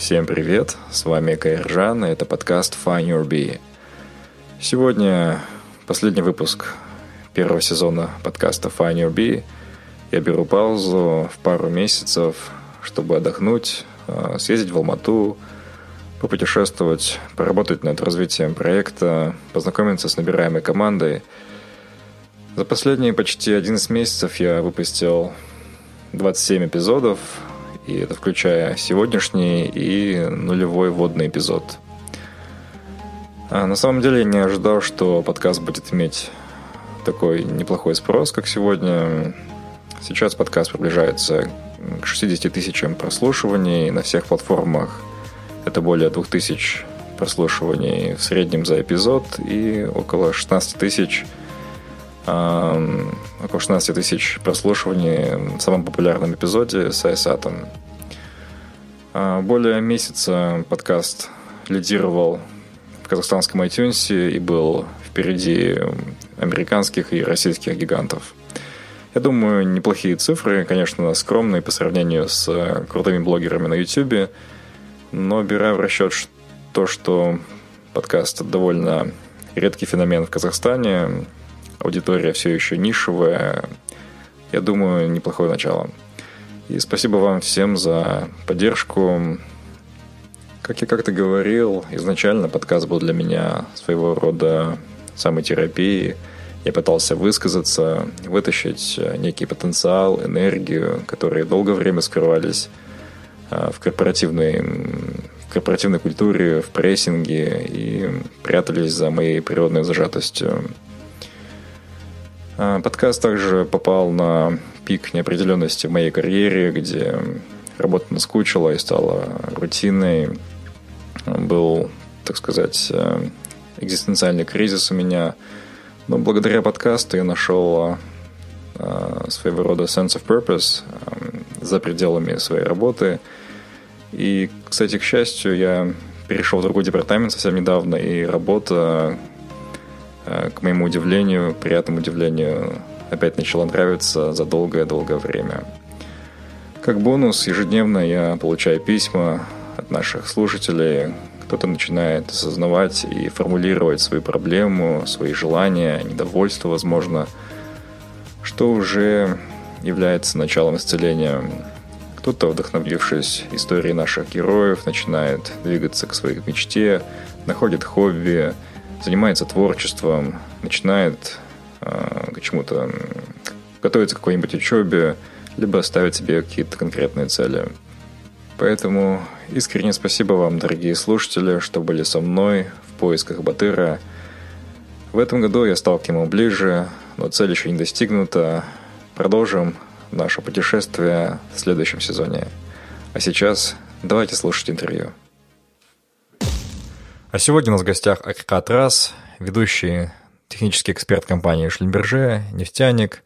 Всем привет, с вами Кайржан, и это подкаст Find Your Bee. Сегодня последний выпуск первого сезона подкаста Find Your Bee. Я беру паузу в пару месяцев, чтобы отдохнуть, а, съездить в Алмату, попутешествовать, поработать над развитием проекта, познакомиться с набираемой командой. За последние почти 11 месяцев я выпустил 27 эпизодов, и это включая сегодняшний и нулевой водный эпизод. А на самом деле я не ожидал, что подкаст будет иметь такой неплохой спрос, как сегодня. Сейчас подкаст приближается к 60 тысячам прослушиваний на всех платформах. Это более 2000 прослушиваний в среднем за эпизод и около 16 тысяч около 16 тысяч прослушиваний в самом популярном эпизоде с Айсатом. Более месяца подкаст лидировал в казахстанском iTunes и был впереди американских и российских гигантов. Я думаю, неплохие цифры, конечно, скромные по сравнению с крутыми блогерами на YouTube, но беря в расчет то, что подкаст довольно редкий феномен в Казахстане, аудитория все еще нишевая. Я думаю, неплохое начало. И спасибо вам всем за поддержку. Как я как-то говорил, изначально подкаст был для меня своего рода самой терапией. Я пытался высказаться, вытащить некий потенциал, энергию, которые долгое время скрывались а, в корпоративной, в корпоративной культуре, в прессинге и прятались за моей природной зажатостью. А, подкаст также попал на пик неопределенности в моей карьере, где работа наскучила и стала рутиной. Был, так сказать, э, экзистенциальный кризис у меня. Но благодаря подкасту я нашел э, своего рода sense of purpose э, за пределами своей работы. И, кстати, к счастью, я перешел в другой департамент совсем недавно, и работа к моему удивлению, приятному удивлению, опять начала нравиться за долгое-долгое время. Как бонус, ежедневно я получаю письма от наших слушателей. Кто-то начинает осознавать и формулировать свою проблему, свои желания, недовольство, возможно, что уже является началом исцеления. Кто-то, вдохновившись историей наших героев, начинает двигаться к своей мечте, находит хобби – занимается творчеством, начинает э, к чему-то готовиться к какой-нибудь учебе, либо ставить себе какие-то конкретные цели. Поэтому искренне спасибо вам, дорогие слушатели, что были со мной в поисках Батыра. В этом году я стал к нему ближе, но цель еще не достигнута. Продолжим наше путешествие в следующем сезоне. А сейчас давайте слушать интервью. А сегодня у нас в гостях Акикат Рас, ведущий технический эксперт компании Schlumberger, нефтяник,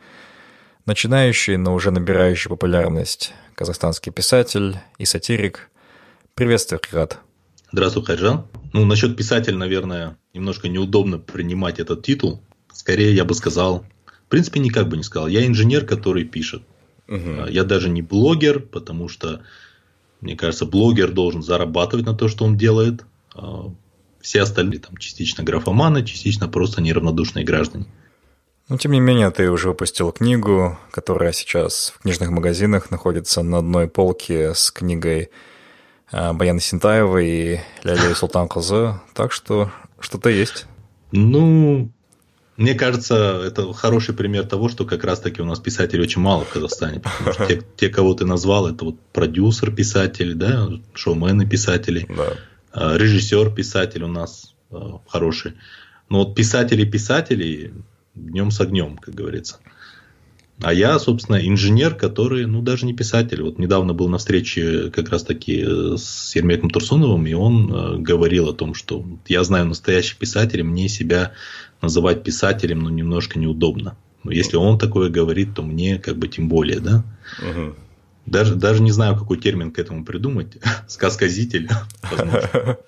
начинающий, но уже набирающий популярность казахстанский писатель и сатирик. Приветствую, Акикат. Здравствуй, Хайджан. Ну, насчет писатель, наверное, немножко неудобно принимать этот титул. Скорее, я бы сказал, в принципе, никак бы не сказал. Я инженер, который пишет. Угу. Я даже не блогер, потому что, мне кажется, блогер должен зарабатывать на то, что он делает. А, все остальные там частично графоманы, частично просто неравнодушные граждане. Но тем не менее, ты уже выпустил книгу, которая сейчас в книжных магазинах находится на одной полке с книгой Баяна Синтаева и Ляля Султан Козы. Так что что-то есть. Ну, мне кажется, это хороший пример того, что как раз-таки у нас писателей очень мало в Казахстане. Потому что те, те, кого ты назвал, это вот продюсер писатель, да, шоумены писатели, да. А, режиссер писатель у нас а, хороший. Но вот писатели-писатели днем с огнем, как говорится. А я, собственно, инженер, который, ну, даже не писатель. Вот недавно был на встрече как раз-таки э, с Ермеком Турсуновым, и он э, говорил о том, что я знаю настоящих писателей, мне себя называть писателем, ну, немножко неудобно. Но если он такое говорит, то мне как бы тем более, да? Угу. Даже, даже не знаю, какой термин к этому придумать. Сказказитель.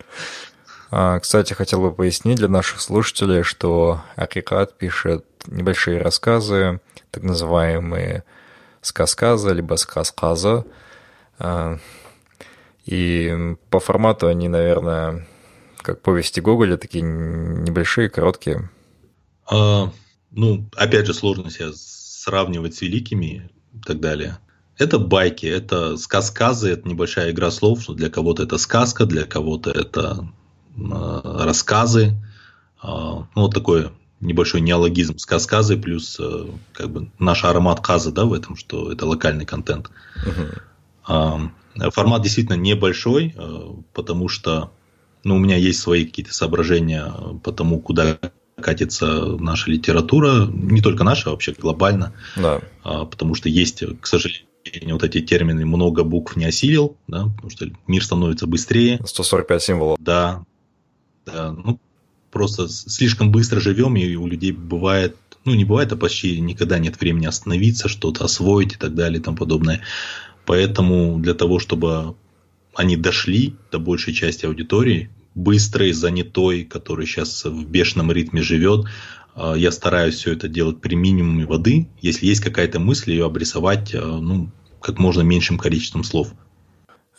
А, кстати, хотел бы пояснить для наших слушателей, что Акикат пишет небольшие рассказы, так называемые сказказы, либо сказказа. А, и по формату они, наверное, как повести Гоголя, такие небольшие, короткие. А, ну, опять же, сложно себя сравнивать с великими и так далее. Это байки, это сказказы, это небольшая игра слов, что для кого-то это сказка, для кого-то это э, рассказы. Э, ну, вот такой небольшой неологизм сказказы плюс э, как бы наш аромат каза, да, в этом, что это локальный контент. Uh-huh. Э, формат действительно небольшой, э, потому что ну, у меня есть свои какие-то соображения по тому, куда катится наша литература, не только наша, а вообще глобально. Да. Потому что есть, к сожалению, вот эти термины много букв не осилил, да, потому что мир становится быстрее. 145 символов. Да. Да, ну, просто слишком быстро живем, и у людей бывает, ну, не бывает, а почти никогда нет времени остановиться, что-то освоить и так далее и тому подобное. Поэтому для того, чтобы они дошли до большей части аудитории, быстрый, занятой, который сейчас в бешеном ритме живет. А, я стараюсь все это делать при минимуме воды. Если есть какая-то мысль, ее обрисовать а, ну, как можно меньшим количеством слов.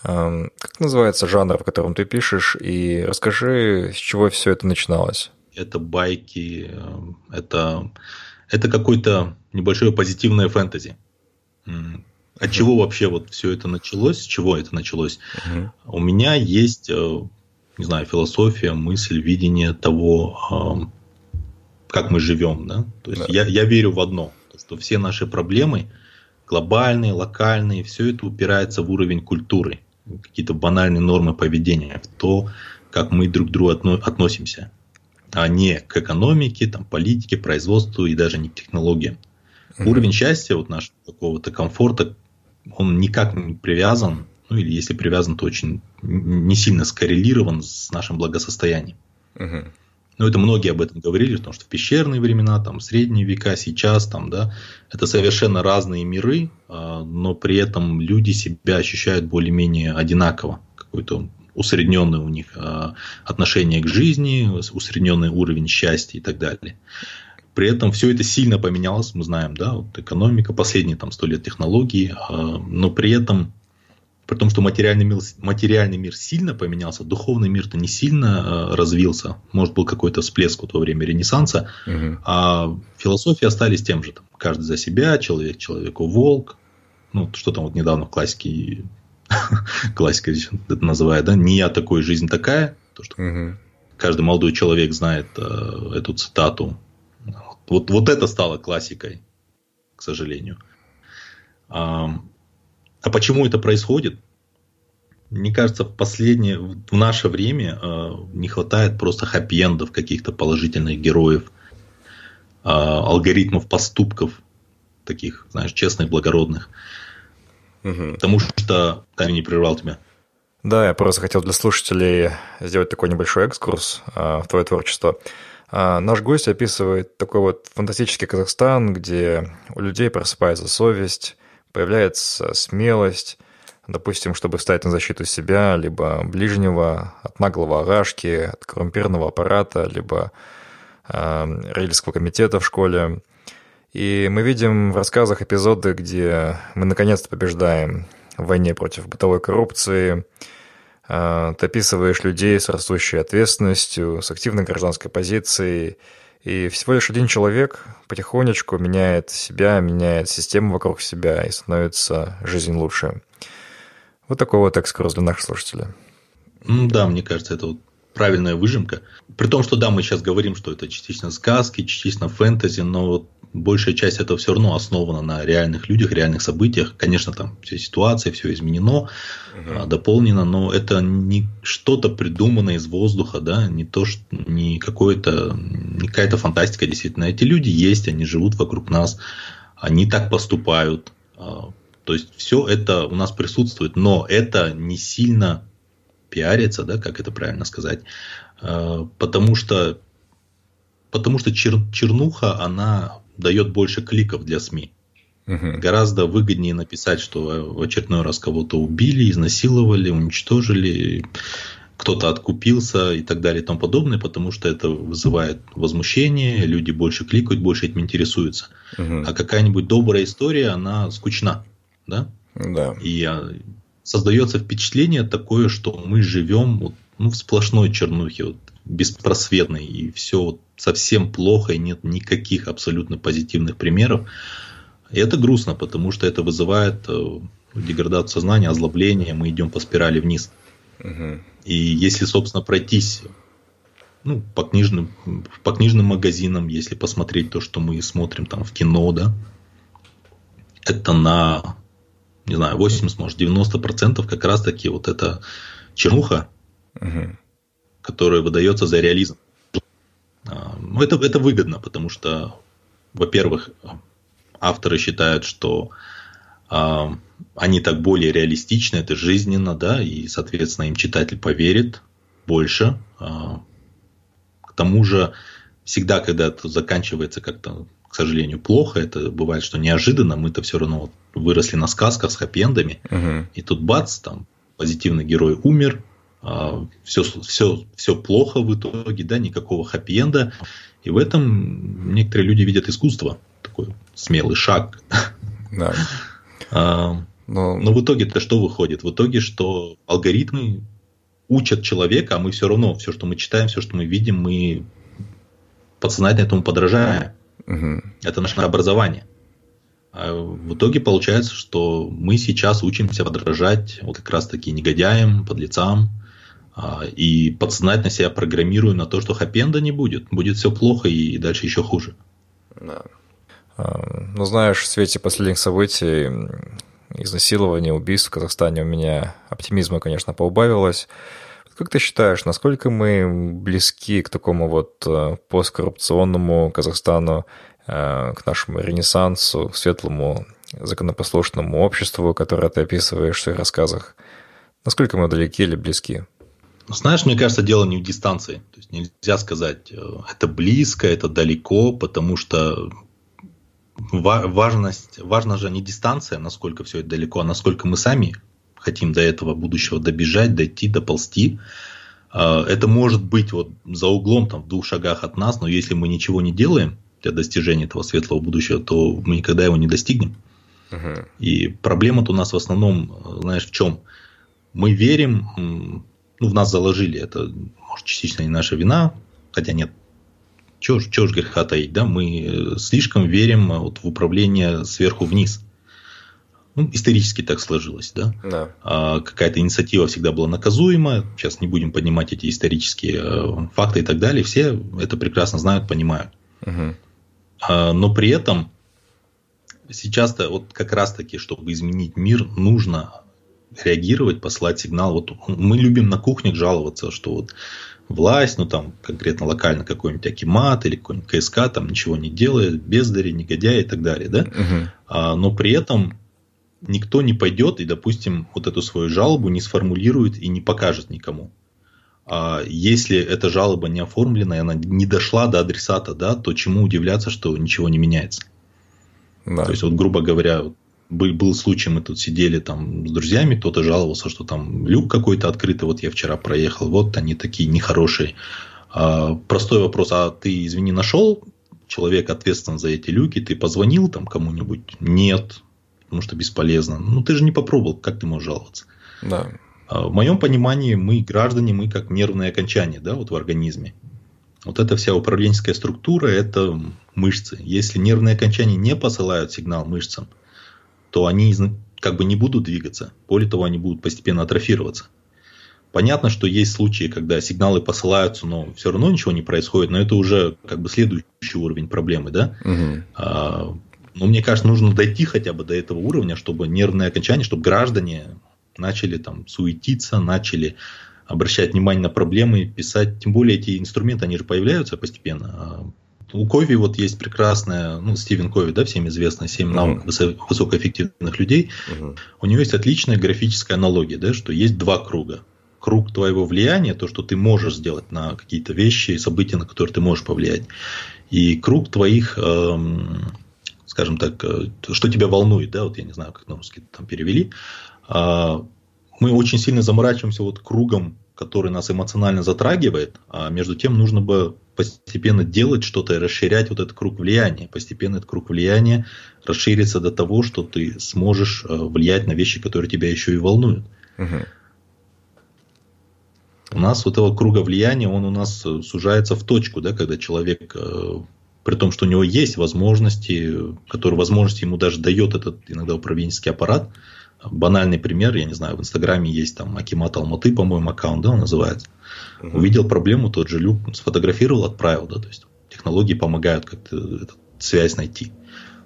Как называется жанр, в котором ты пишешь, и расскажи, с чего все это начиналось? Это байки, это, это какое-то небольшое позитивное фэнтези. От чего вообще вот все это началось? С чего это началось? Угу. У меня есть э, не знаю, философия, мысль, видение того, как мы живем. Да? То есть да. я, я верю в одно, что все наши проблемы, глобальные, локальные, все это упирается в уровень культуры, какие-то банальные нормы поведения, в то, как мы друг к другу относимся, а не к экономике, там, политике, производству и даже не к технологиям. Mm-hmm. Уровень счастья, вот нашего какого-то комфорта, он никак не привязан ну или если привязан, то очень не сильно скоррелирован с нашим благосостоянием. Угу. Ну, это многие об этом говорили, потому что в пещерные времена, там, средние века, сейчас, там, да, это совершенно разные миры, а, но при этом люди себя ощущают более-менее одинаково. Какой-то усредненное у них а, отношение к жизни, усредненный уровень счастья и так далее. При этом все это сильно поменялось, мы знаем, да, вот экономика, последние там сто лет технологий, а, но при этом при том, что материальный мир, материальный мир сильно поменялся, духовный мир-то не сильно э, развился. Может, был какой-то всплеск в то время Ренессанса, угу. а философии остались тем же. Там, каждый за себя, человек человеку волк. Ну, что там вот недавно в классике, классика это называет, да, не я такой, жизнь такая. То, что угу. каждый молодой человек знает э, эту цитату. Вот, вот это стало классикой, к сожалению. А почему это происходит? Мне кажется, в последнее, в наше время э, не хватает просто хэппи-эндов, каких-то положительных героев, э, алгоритмов поступков, таких, знаешь, честных, благородных. Угу. Потому что... Да, не прервал тебя. Да, я просто хотел для слушателей сделать такой небольшой экскурс э, в твое творчество. Э, наш гость описывает такой вот фантастический Казахстан, где у людей просыпается совесть, появляется смелость, допустим, чтобы встать на защиту себя, либо ближнего от наглого агашки, от коррумпированного аппарата, либо э, родительского комитета в школе. И мы видим в рассказах эпизоды, где мы наконец-то побеждаем в войне против бытовой коррупции, э, ты описываешь людей с растущей ответственностью, с активной гражданской позицией, и всего лишь один человек потихонечку меняет себя, меняет систему вокруг себя и становится жизнь лучше. Вот такой вот экскурс для наших слушателей. Да, мне кажется, это вот правильная выжимка. При том, что да, мы сейчас говорим, что это частично сказки, частично фэнтези, но вот большая часть этого все равно основана на реальных людях, реальных событиях. Конечно, там все ситуации, все изменено, угу. дополнено, но это не что-то придуманное из воздуха, да, не то, что не какое-то, не какая-то фантастика, действительно. Эти люди есть, они живут вокруг нас, они так поступают. А, то есть все это у нас присутствует, но это не сильно пиарится, да, как это правильно сказать, а, потому что потому что чер, чернуха, она дает больше кликов для СМИ. Угу. Гораздо выгоднее написать, что в очередной раз кого-то убили, изнасиловали, уничтожили, кто-то откупился и так далее и тому подобное, потому что это вызывает возмущение, люди больше кликают, больше этим интересуются. Угу. А какая-нибудь добрая история, она скучна. Да? Да. И а, создается впечатление такое, что мы живем вот, ну, в сплошной чернухе, вот, беспросветной, и все совсем плохо, и нет никаких абсолютно позитивных примеров. И это грустно, потому что это вызывает э, деградацию сознания, озлобление, мы идем по спирали вниз. Угу. И если, собственно, пройтись ну, по книжным, по книжным магазинам, если посмотреть то, что мы смотрим там в кино, да, это на, не знаю, 80, может, 90 процентов как раз таки вот эта чернуха, угу. Которая выдается за реализм. А, ну, это, это выгодно, потому что, во-первых, авторы считают, что а, они так более реалистичны, это жизненно, да, и, соответственно, им читатель поверит больше. А, к тому же, всегда, когда это заканчивается как-то, к сожалению, плохо, это бывает, что неожиданно, мы-то все равно выросли на сказках с хэппи-эндами, угу. и тут бац, там позитивный герой умер, все, все, все плохо в итоге, да, никакого хэппи-энда. И в этом некоторые люди видят искусство, такой смелый шаг. Да. А, но... но в итоге-то что выходит? В итоге, что алгоритмы учат человека, а мы все равно, все, что мы читаем, все, что мы видим, мы подсознательно этому подражаем. Угу. Это наше образование. А в итоге получается, что мы сейчас учимся подражать вот как раз таки негодяям, подлецам, а, и подсознательно себя программирую на то, что хэппи не будет. Будет все плохо и дальше еще хуже. Да. А, ну, знаешь, в свете последних событий, изнасилования, убийств в Казахстане у меня оптимизма, конечно, поубавилось. Как ты считаешь, насколько мы близки к такому вот э, посткоррупционному Казахстану, э, к нашему ренессансу, светлому законопослушному обществу, которое ты описываешь в своих рассказах? Насколько мы далеки или близки? Знаешь, мне кажется, дело не в дистанции. То есть нельзя сказать, э, это близко, это далеко, потому что важность, важна же не дистанция, насколько все это далеко, а насколько мы сами хотим до этого будущего добежать, дойти, доползти. Э, это может быть вот за углом, там, в двух шагах от нас, но если мы ничего не делаем для достижения этого светлого будущего, то мы никогда его не достигнем. Uh-huh. И проблема-то у нас в основном, э, знаешь, в чем? Мы верим ну, в нас заложили, это, может, частично не наша вина, хотя нет, чего ж, чего ж греха таить, да, мы э, слишком верим э, вот в управление сверху вниз. Ну, исторически так сложилось, да. да. А, какая-то инициатива всегда была наказуема. Сейчас не будем поднимать эти исторические э, факты и так далее. Все это прекрасно знают, понимают. Угу. А, но при этом сейчас-то вот как раз-таки, чтобы изменить мир, нужно реагировать, послать сигнал. Вот мы любим на кухнях жаловаться, что вот власть, ну там конкретно локально какой-нибудь Акимат или какой-нибудь КСК там ничего не делает, бездари, негодяи и так далее, да? Угу. А, но при этом никто не пойдет и, допустим, вот эту свою жалобу не сформулирует и не покажет никому. А если эта жалоба не оформлена и она не дошла до адресата, да, то чему удивляться, что ничего не меняется? Да. То есть, вот, грубо говоря, был, был случай, мы тут сидели там с друзьями, кто-то жаловался, что там люк какой-то открытый, вот я вчера проехал, вот они такие нехорошие. А, простой вопрос, а ты, извини, нашел человека ответственного за эти люки, ты позвонил там кому-нибудь? Нет, потому что бесполезно. Ну, ты же не попробовал, как ты можешь жаловаться? Да. А, в моем понимании мы, граждане, мы как нервное окончание да, вот в организме. Вот эта вся управленческая структура – это мышцы. Если нервные окончания не посылают сигнал мышцам, то они как бы не будут двигаться. Более того, они будут постепенно атрофироваться. Понятно, что есть случаи, когда сигналы посылаются, но все равно ничего не происходит, но это уже как бы следующий уровень проблемы, да? Угу. А, но мне кажется, нужно дойти хотя бы до этого уровня, чтобы нервные окончания, чтобы граждане начали там суетиться, начали обращать внимание на проблемы, писать. Тем более эти инструменты, они же появляются постепенно. У Кови вот есть прекрасная, ну, Стивен Кови, да, всем известная, 7 навыков uh-huh. высокоэффективных людей. Uh-huh. У него есть отличная графическая аналогия, да, что есть два круга. Круг твоего влияния, то, что ты можешь сделать на какие-то вещи и события, на которые ты можешь повлиять. И круг твоих, эм, скажем так, э, что тебя волнует, да, вот я не знаю, как на русский там перевели. Э, мы очень сильно заморачиваемся вот кругом, который нас эмоционально затрагивает, а между тем нужно бы постепенно делать что-то и расширять вот этот круг влияния. Постепенно этот круг влияния расширится до того, что ты сможешь э, влиять на вещи, которые тебя еще и волнуют. Угу. У нас вот этого круга влияния, он у нас э, сужается в точку, да, когда человек, э, при том, что у него есть возможности, которые возможности ему даже дает этот иногда управленческий аппарат, банальный пример, я не знаю, в Инстаграме есть там Акимат Алматы, по-моему, аккаунт, да, он называется. Угу. Увидел проблему, тот же Люк сфотографировал, отправил, да, то есть технологии помогают как-то эту связь найти.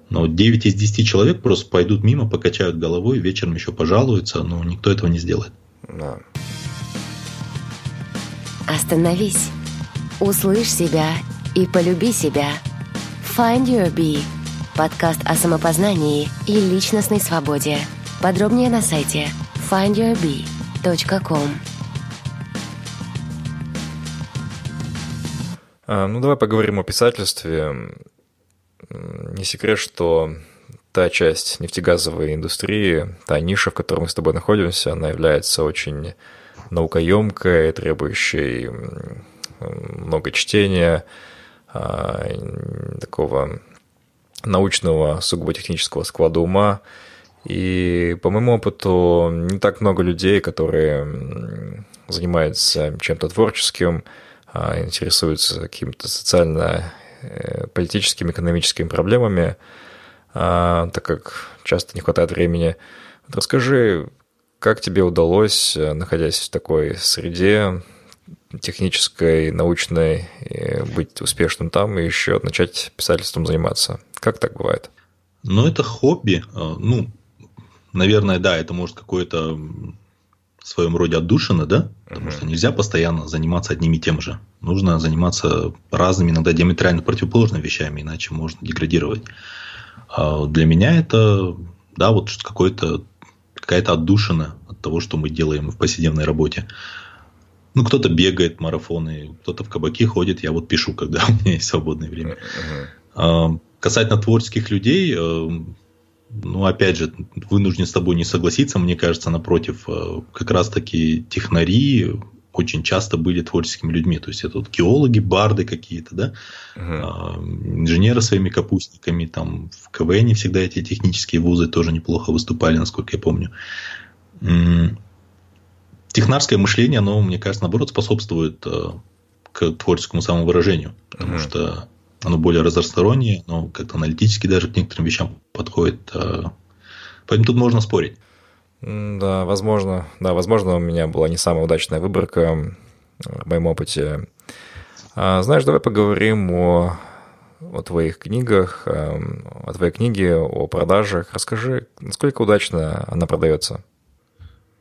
Но 9 из 10 человек просто пойдут мимо, покачают головой, вечером еще пожалуются, но никто этого не сделает. Да. Остановись, услышь себя и полюби себя. Find Your Bee – подкаст о самопознании и личностной свободе. Подробнее на сайте findyourbee.com. ну, давай поговорим о писательстве. Не секрет, что та часть нефтегазовой индустрии, та ниша, в которой мы с тобой находимся, она является очень наукоемкой, требующей много чтения, а, такого научного, сугубо технического склада ума – и по моему опыту не так много людей, которые занимаются чем-то творческим, а интересуются какими-то социально-политическими, э, экономическими проблемами, а, так как часто не хватает времени. Вот расскажи, как тебе удалось, э, находясь в такой среде технической, научной, быть успешным там и еще начать писательством заниматься? Как так бывает? Ну, это хобби. А, ну, наверное, да, это может какое-то в своем роде отдушина, да? Потому uh-huh. что нельзя постоянно заниматься одним и тем же. Нужно заниматься разными, иногда диаметрально противоположными вещами, иначе можно деградировать. А для меня это, да, вот какой-то какая-то отдушина от того, что мы делаем в повседневной работе. Ну, кто-то бегает марафоны, кто-то в кабаки ходит, я вот пишу, когда у меня есть свободное время. Uh-huh. Касательно творческих людей, э, ну, опять же, вынужден с тобой не согласиться. Мне кажется, напротив, э, как раз-таки технари очень часто были творческими людьми. То есть это вот геологи, барды какие-то, да, uh-huh. инженеры своими капустниками, там в КВН всегда эти технические вузы тоже неплохо выступали, насколько я помню. Технарское мышление, оно, мне кажется, наоборот, способствует э, к творческому самовыражению. Потому uh-huh. что оно более разностороннее, но как-то аналитически даже к некоторым вещам подходит. А, поэтому тут можно спорить. Да, возможно. Да, возможно, у меня была не самая удачная выборка в моем опыте. А, знаешь, давай поговорим о, о твоих книгах, о твоей книге, о продажах. Расскажи, насколько удачно она продается?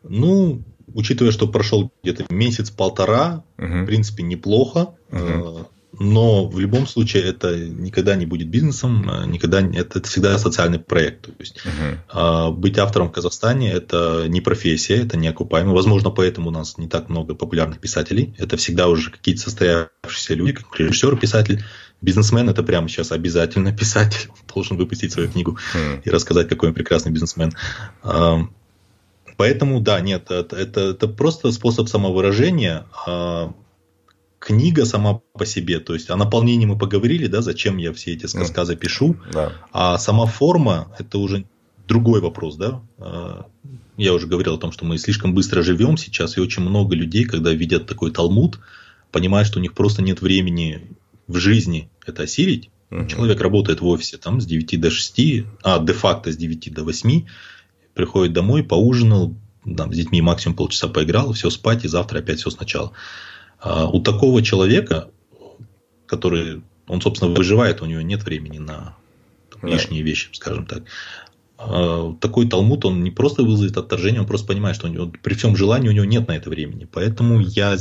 Ну, учитывая, что прошел где-то месяц-полтора, угу. в принципе, неплохо. Угу но в любом случае это никогда не будет бизнесом, а никогда это, это всегда социальный проект. То есть uh-huh. быть автором в Казахстане это не профессия, это не окупаемо. Возможно, поэтому у нас не так много популярных писателей. Это всегда уже какие-то состоявшиеся люди, как режиссер, писатель. Бизнесмен это прямо сейчас обязательно писатель. Должен выпустить свою книгу uh-huh. и рассказать, какой он прекрасный бизнесмен. Поэтому, да, нет, это, это, это просто способ самовыражения книга сама по себе, то есть о наполнении мы поговорили, да, зачем я все эти сказы пишу, да. а сама форма это уже другой вопрос, да. А, я уже говорил о том, что мы слишком быстро живем сейчас, и очень много людей, когда видят такой талмуд, понимают, что у них просто нет времени в жизни это осилить. Угу. Человек работает в офисе там с 9 до 6, а де-факто с 9 до 8, приходит домой, поужинал, там, с детьми максимум полчаса поиграл, все спать, и завтра опять все сначала. А у такого человека, который, он, собственно, выживает, у него нет времени на там, лишние вещи, скажем так. А, такой талмуд, он не просто вызовет отторжение, он просто понимает, что у него, при всем желании у него нет на это времени. Поэтому я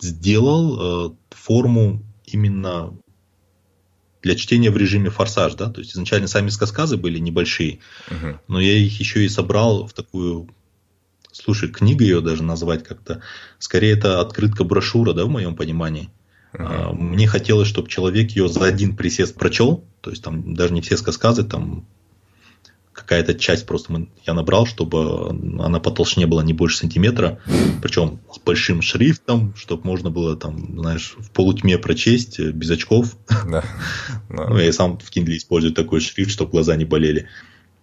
сделал э, форму именно для чтения в режиме форсаж, да, то есть изначально сами сказказы были небольшие, uh-huh. но я их еще и собрал в такую, слушай, книга ее даже назвать как-то, скорее это открытка брошюра, да, в моем понимании. Uh-huh. Мне хотелось, чтобы человек ее за один присест прочел, то есть там даже не все сказказы, там какая-то часть просто мы, я набрал, чтобы она потолщнее была не больше сантиметра, причем с большим шрифтом, чтобы можно было там, знаешь, в полутьме прочесть э, без очков. Да. Ну, я сам в Kindle использую такой шрифт, чтобы глаза не болели.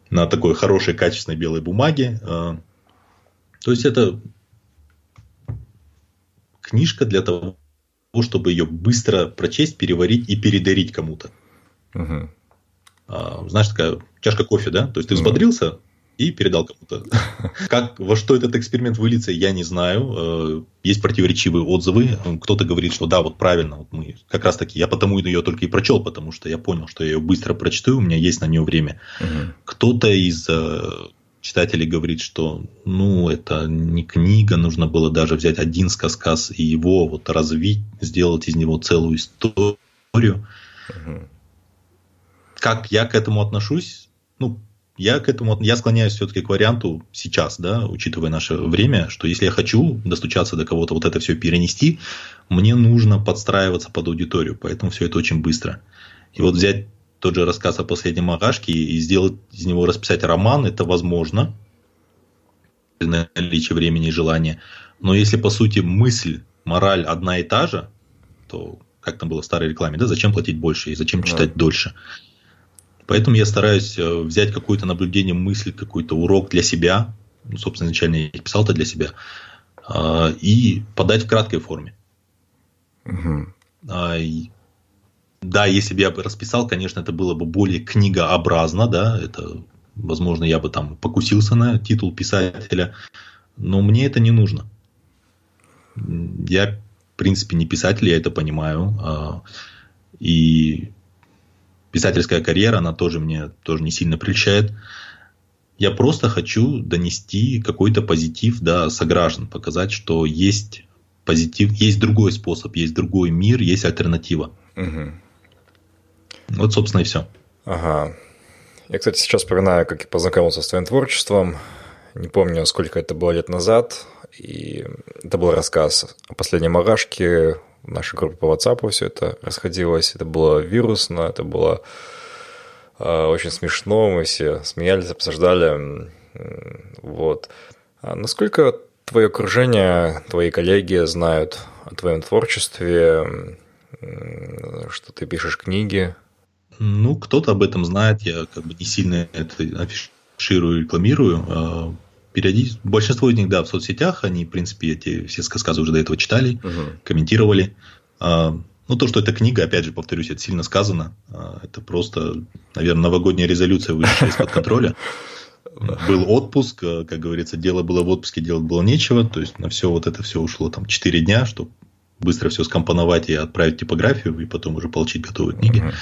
На такой хорошей, качественной белой бумаге. То есть это книжка для того, чтобы ее быстро прочесть, переварить и передарить кому-то. Угу. Знаешь, такая чашка кофе, да? То есть ты взбодрился и передал кому-то. Как, во что этот эксперимент выльется, я не знаю. Э, есть противоречивые отзывы. Кто-то говорит, что да, вот правильно, вот мы как раз таки, я потому ее только и прочел, потому что я понял, что я ее быстро прочту, у меня есть на нее время. Угу. Кто-то из э, читателей говорит, что ну это не книга, нужно было даже взять один сказ и его вот развить, сделать из него целую историю. Угу. Как я к этому отношусь? ну, я к этому, я склоняюсь все-таки к варианту сейчас, да, учитывая наше время, что если я хочу достучаться до кого-то, вот это все перенести, мне нужно подстраиваться под аудиторию, поэтому все это очень быстро. И вот взять тот же рассказ о последнем Агашке и сделать из него расписать роман, это возможно, при наличии времени и желания. Но если, по сути, мысль, мораль одна и та же, то, как там было в старой рекламе, да, зачем платить больше и зачем читать да. дольше? Поэтому я стараюсь э, взять какое-то наблюдение, мысль, какой-то урок для себя. Ну, собственно, изначально я писал это для себя. А, и подать в краткой форме. Угу. Да, если бы я бы расписал, конечно, это было бы более книгообразно, да, это, возможно, я бы там покусился на титул писателя, но мне это не нужно. Я, в принципе, не писатель, я это понимаю, а, и писательская карьера, она тоже мне тоже не сильно прельщает. Я просто хочу донести какой-то позитив до сограждан, показать, что есть позитив, есть другой способ, есть другой мир, есть альтернатива. Угу. Вот, собственно, и все. Ага. Я, кстати, сейчас вспоминаю, как я познакомился с твоим творчеством. Не помню, сколько это было лет назад. И это был рассказ о последнем Арашке в нашей группе по WhatsApp все это расходилось. Это было вирусно, это было э, очень смешно. Мы все смеялись, обсуждали. Вот. А насколько твое окружение, твои коллеги знают о твоем творчестве, что ты пишешь книги? Ну, кто-то об этом знает. Я как бы не сильно это афиширую, рекламирую. А, периодически, большинство из них, да, в соцсетях, они, в принципе, эти все сказы уже до этого читали, угу. комментировали. А, ну, то, что это книга, опять же, повторюсь, это сильно сказано. А, это просто, наверное, новогодняя резолюция вышла из-под контроля. Был отпуск, как говорится, дело было в отпуске, делать было нечего. То есть на все вот это все ушло там 4 дня, чтобы быстро все скомпоновать и отправить типографию, и потом уже получить готовые книги. Uh-huh.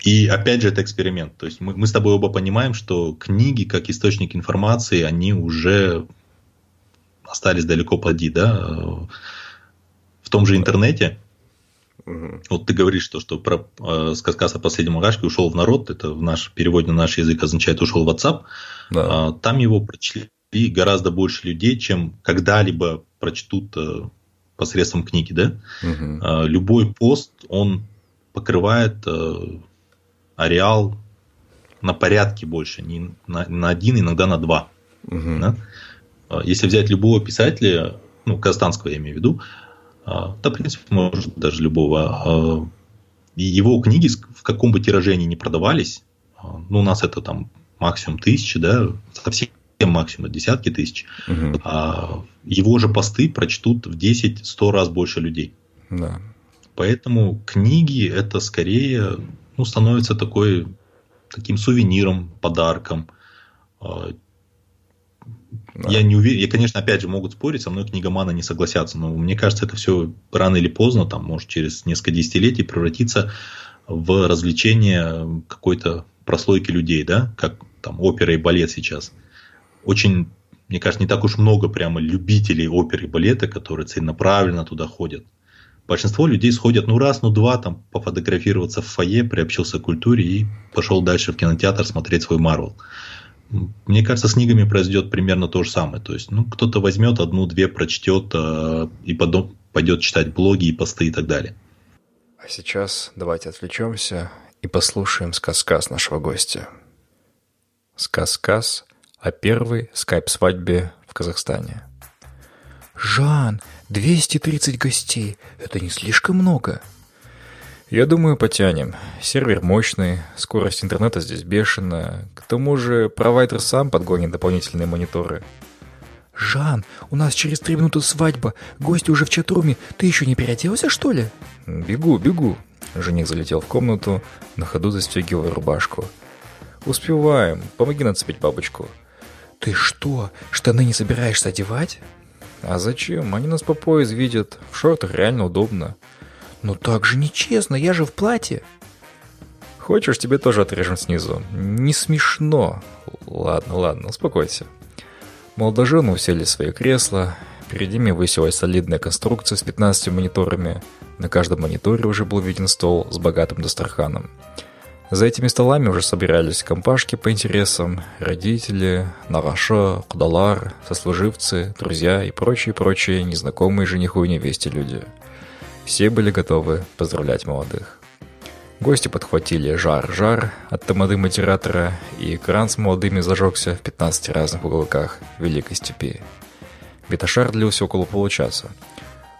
И опять же, это эксперимент. То есть мы, мы с тобой оба понимаем, что книги, как источник информации, они уже остались далеко поди, да. В том же интернете, угу. вот ты говоришь, что, что про э, сказ о последнем Агашке ушел в народ, это в наш переводе на наш язык означает ушел в WhatsApp. Да. Э, там его прочли гораздо больше людей, чем когда-либо прочтут э, посредством книги, да. Угу. Э, любой пост, он покрывает э, ареал на порядке больше, не на, на один, иногда на два. Угу. Да? А, если взять любого писателя, ну, казахстанского я имею в виду, а, да, в принципе, может, даже любого, а, его книги в каком бы тираже они ни продавались, ну, у нас это там максимум тысячи, да, совсем максимум десятки тысяч, угу. его же посты прочтут в 10-100 раз больше людей. Да. Поэтому книги это скорее ну, становится такой, таким сувениром, подарком. А, да. Я не уверен, я, конечно, опять же, могут спорить, со мной книгоманы не согласятся, но мне кажется, это все рано или поздно, там, может, через несколько десятилетий превратиться в развлечение какой-то прослойки людей, да, как там опера и балет сейчас. Очень, мне кажется, не так уж много прямо любителей оперы и балета, которые целенаправленно туда ходят. Большинство людей сходят ну раз, ну два, там пофотографироваться в фойе, приобщился к культуре и пошел дальше в кинотеатр смотреть свой Марвел. Мне кажется, с книгами произойдет примерно то же самое. То есть, ну, кто-то возьмет одну-две, прочтет э, и потом пойдет читать блоги и посты и так далее. А сейчас давайте отвлечемся и послушаем сказ-сказ нашего гостя. Сказ-сказ о первой скайп-свадьбе в Казахстане. «Жан, 230 гостей – это не слишком много?» Я думаю, потянем. Сервер мощный, скорость интернета здесь бешеная. К тому же провайдер сам подгонит дополнительные мониторы. «Жан, у нас через три минуты свадьба. Гости уже в чатруме. Ты еще не переоделся, что ли?» «Бегу, бегу». Жених залетел в комнату, на ходу застегивая рубашку. «Успеваем. Помоги нацепить бабочку». «Ты что, штаны не собираешься одевать?» «А зачем? Они нас по пояс видят. В шортах реально удобно». «Ну так же нечестно, я же в платье». «Хочешь, тебе тоже отрежем снизу?» «Не смешно». «Ладно, ладно, успокойся». Молодожены усели в свои кресла. Перед ними высилась солидная конструкция с 15 мониторами. На каждом мониторе уже был виден стол с богатым дастраханом. За этими столами уже собирались компашки по интересам, родители, Навашо, Кудалар, сослуживцы, друзья и прочие-прочие незнакомые жениху и невесте люди – все были готовы поздравлять молодых. Гости подхватили жар-жар от тамады модератора, и экран с молодыми зажегся в 15 разных уголках Великой Степи. Беташар длился около получаса.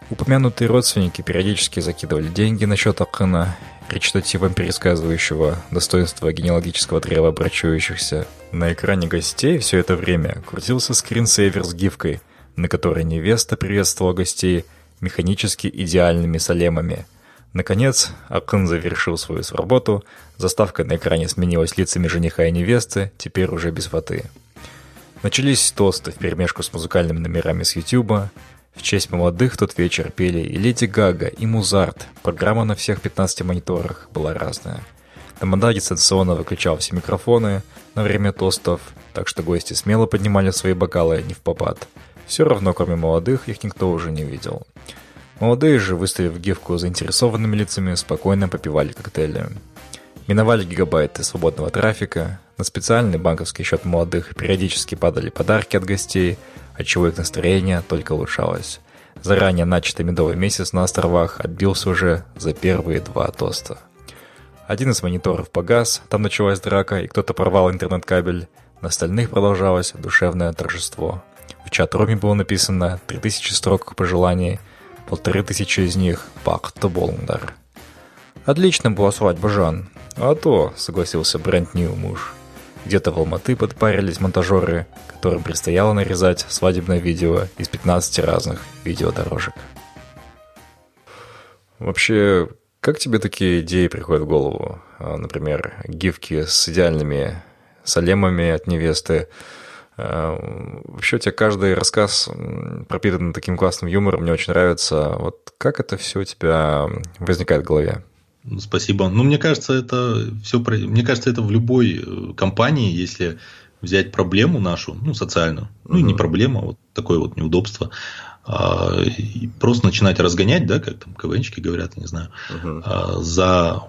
Упомянутые родственники периодически закидывали деньги на счет Акына, речитативом пересказывающего достоинства генеалогического древа обращающихся. На экране гостей все это время крутился скринсейвер с гифкой, на которой невеста приветствовала гостей – механически идеальными салемами. Наконец, Акын завершил свою работу, заставка на экране сменилась лицами жениха и невесты, теперь уже без фаты. Начались тосты вперемешку с музыкальными номерами с Ютуба. В честь молодых тот вечер пели и Леди Гага, и Музарт. Программа на всех 15 мониторах была разная. Тамада дистанционно выключал все микрофоны на время тостов, так что гости смело поднимали свои бокалы не в попад – все равно, кроме молодых, их никто уже не видел. Молодые же, выставив гифку заинтересованными лицами, спокойно попивали коктейли. Миновали гигабайты свободного трафика, на специальный банковский счет молодых периодически падали подарки от гостей, отчего их настроение только улучшалось. Заранее начатый медовый месяц на островах отбился уже за первые два тоста. Один из мониторов погас, там началась драка, и кто-то порвал интернет-кабель. На остальных продолжалось душевное торжество – в чат-роме было написано 3000 строк пожеланий, полторы тысячи из них «Пакто Болндар». «Отлично была свадьба, Жан». «А то», — согласился бренд Нью муж. Где-то в Алматы подпарились монтажеры, которым предстояло нарезать свадебное видео из 15 разных видеодорожек. Вообще, как тебе такие идеи приходят в голову? А, например, гифки с идеальными салемами от невесты, Э, вообще у тебя каждый рассказ пропитан таким классным юмором, мне очень нравится. Вот как это все у тебя возникает в голове? Спасибо. Ну, мне кажется, это все, мне кажется, это в любой э, компании, если взять проблему нашу, ну, социальную, ну, mm-hmm. не проблема, а вот такое вот неудобство, а, и просто начинать разгонять, да, как там КВНчики говорят, не знаю, uh-huh. а, за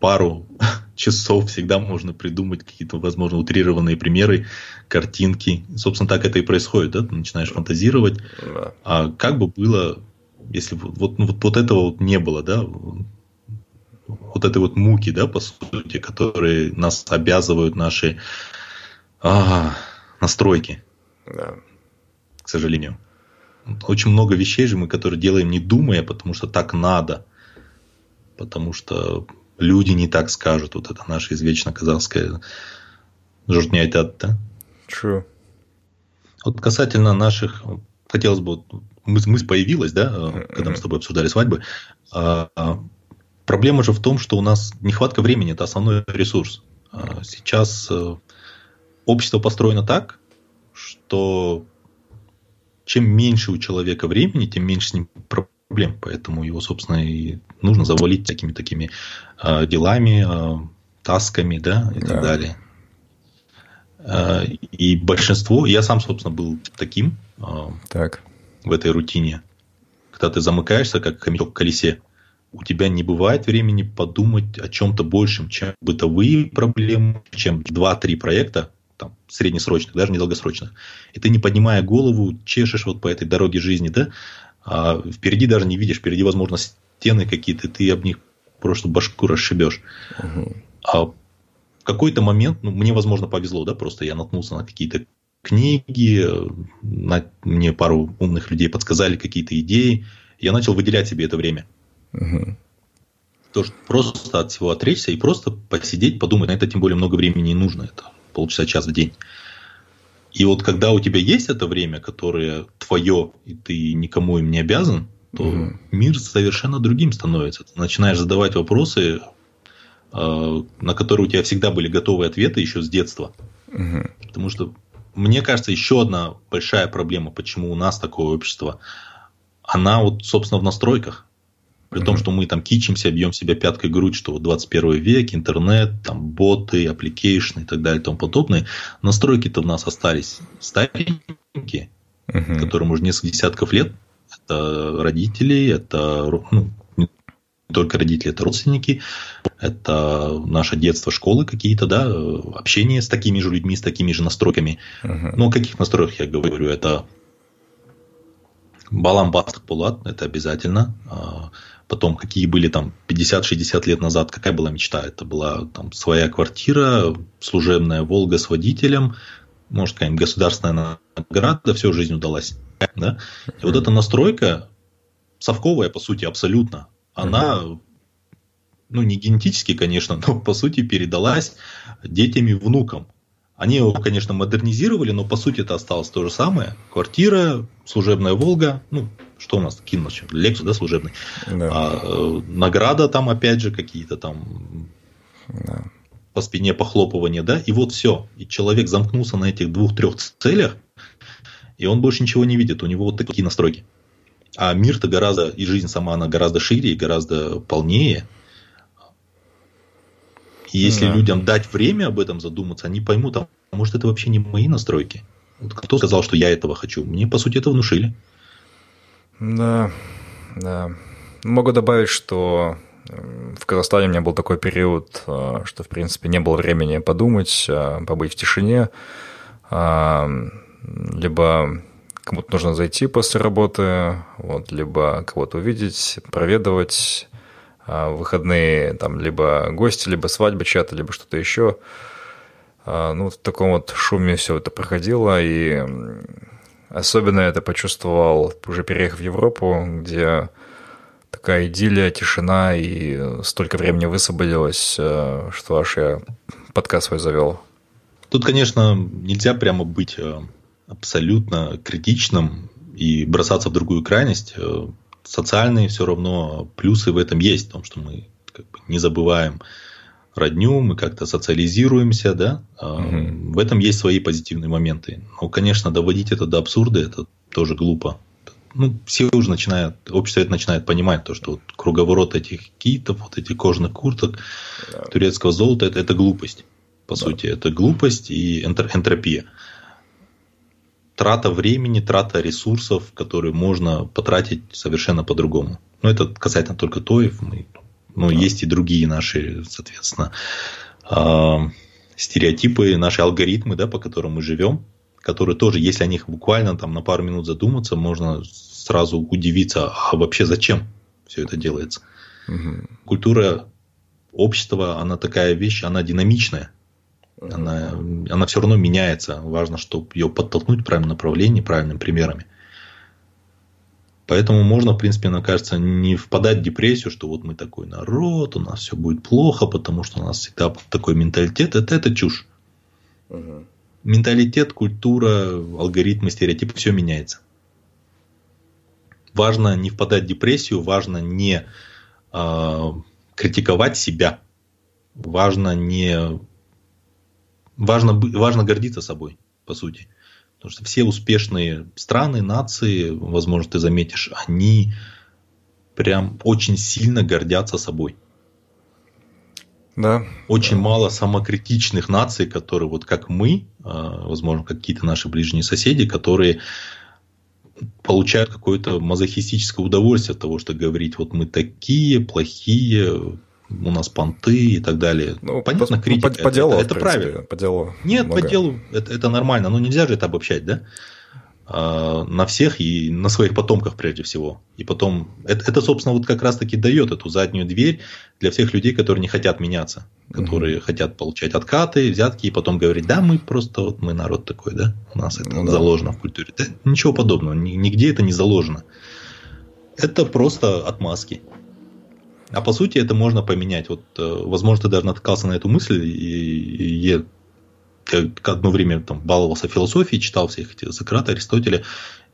пару часов всегда можно придумать какие-то, возможно, утрированные примеры, картинки. Собственно, так это и происходит, да? Ты начинаешь фантазировать. Да. А как бы было, если вот, ну, вот, вот этого вот не было, да? Вот этой вот муки, да, по сути, которые нас обязывают наши а, настройки. Да. К сожалению. Очень много вещей же мы, которые делаем не думая, потому что так надо. Потому что люди не так скажут. Вот это наша извечно казахская журтня да? True. Вот касательно наших, хотелось бы, мысль, мысль появилась, да, когда мы с тобой обсуждали свадьбы. А, а, проблема же в том, что у нас нехватка времени – это основной ресурс. А, сейчас э, общество построено так, что чем меньше у человека времени, тем меньше с ним проблем. Поэтому его, собственно, и нужно завалить всякими такими э, делами, э, тасками, да, и да. так далее. Э, и большинство, я сам, собственно, был таким э, так. в этой рутине. Когда ты замыкаешься, как хомячок в колесе, у тебя не бывает времени подумать о чем-то большем, чем бытовые проблемы, чем 2-3 проекта, там, среднесрочных, даже недолгосрочных. И ты, не поднимая голову, чешешь вот по этой дороге жизни, да, а впереди даже не видишь, впереди, возможно, стены какие-то, ты об них просто башку расшибешь. Угу. А в какой-то момент, ну, мне, возможно, повезло, да, просто я наткнулся на какие-то книги, на, мне пару умных людей подсказали какие-то идеи, я начал выделять себе это время. Угу. То, что просто от всего отречься и просто посидеть, подумать, на это тем более много времени не нужно, это полчаса, час в день. И вот когда у тебя есть это время, которое твое, и ты никому им не обязан, то угу. мир совершенно другим становится. Ты начинаешь задавать вопросы, э, на которые у тебя всегда были готовые ответы еще с детства. Угу. Потому что, мне кажется, еще одна большая проблема, почему у нас такое общество, она вот, собственно, в настройках. При mm-hmm. том, что мы там кичимся, бьем себя пяткой грудь, что вот 21 век, интернет, там боты, application ы и так далее и тому подобное. Настройки-то у нас остались старенькие, mm-hmm. которым уже несколько десятков лет. Это родители, это ну, не только родители, это родственники, это наше детство, школы какие-то, да, общение с такими же людьми, с такими же настройками. Uh-huh. Но о каких настройках я говорю? Это балам бастық это обязательно. Потом, какие были там 50-60 лет назад, какая была мечта? Это была там своя квартира, служебная Волга с водителем, может, какая-нибудь государственная награда, все, жизнь удалась. Да? И вот эта настройка, совковая, по сути, абсолютно, она, ну, не генетически, конечно, но, по сути, передалась детям и внукам. Они его, конечно, модернизировали, но по сути это осталось то же самое. Квартира, служебная Волга, ну, что у нас кинулось? Лексус, да, служебный. Да. А, э, награда там, опять же, какие-то там да. по спине похлопывания, да, и вот все. И человек замкнулся на этих двух-трех целях, и он больше ничего не видит. У него вот такие настройки. А мир-то гораздо, и жизнь сама, она гораздо шире и гораздо полнее. И если да. людям дать время об этом задуматься, они поймут, а может это вообще не мои настройки. Вот кто сказал, что я этого хочу? Мне, по сути, это внушили. Да, да. Могу добавить, что в Казахстане у меня был такой период, э, что, в принципе, не было времени подумать, э, побыть в тишине. А, либо кому-то нужно зайти после работы, вот, либо кого-то увидеть, проведывать, а, выходные там либо гости, либо свадьба чья-то, либо что-то еще. А, ну, в таком вот шуме все это проходило, и особенно это почувствовал, уже переехав в Европу, где такая идиллия, тишина, и столько времени высвободилось, э, что аж я подкаст свой завел. Тут, конечно, нельзя прямо быть э, абсолютно критичным и бросаться в другую крайность. Э, социальные все равно плюсы в этом есть, в том, что мы как бы не забываем родню, мы как-то социализируемся, да, угу. в этом есть свои позитивные моменты. Но, конечно, доводить это до абсурда, это тоже глупо. Ну, все уже начинают, общество это начинает понимать, то, что вот круговорот этих китов, вот этих кожаных курток, да. турецкого золота, это, это глупость. По да. сути, это глупость и энтропия трата времени, трата ресурсов, которые можно потратить совершенно по-другому. Но это касательно только тоев. Мы, ну, да. есть и другие наши, соответственно, э, стереотипы, наши алгоритмы, да, по которым мы живем, которые тоже, если о них буквально там на пару минут задуматься, можно сразу удивиться, а вообще зачем все это делается. Угу. Культура общества, она такая вещь, она динамичная. Она, она все равно меняется. Важно, чтобы ее подтолкнуть в правильном направлении, правильными примерами. Поэтому можно, в принципе, мне кажется, не впадать в депрессию, что вот мы такой народ, у нас все будет плохо, потому что у нас всегда такой менталитет. Это, это чушь. Угу. Менталитет, культура, алгоритмы, стереотипы, все меняется. Важно не впадать в депрессию, важно не э, критиковать себя, важно не важно, важно гордиться собой, по сути. Потому что все успешные страны, нации, возможно, ты заметишь, они прям очень сильно гордятся собой. Да. Очень да. мало самокритичных наций, которые вот как мы, а, возможно, какие-то наши ближние соседи, которые получают какое-то мазохистическое удовольствие от того, что говорить, вот мы такие плохие, у нас понты и так далее. Ну, Понятно, критика. Ну, по, по делу, это, это принципе, правильно. По делу. Нет, много. по делу это, это нормально. Но нельзя же это обобщать, да? А, на всех и на своих потомках прежде всего. И потом, это, это, собственно, вот как раз-таки дает эту заднюю дверь для всех людей, которые не хотят меняться, которые mm-hmm. хотят получать откаты, взятки, и потом говорить, да, мы просто, вот мы народ такой, да, у нас это ну, заложено да. в культуре. Да, ничего подобного, нигде это не заложено. Это просто отмазки. А по сути это можно поменять. Вот, э, возможно, ты даже наткался на эту мысль, и, и я одно время там баловался философией, читал всех эти Сократа, Аристотеля,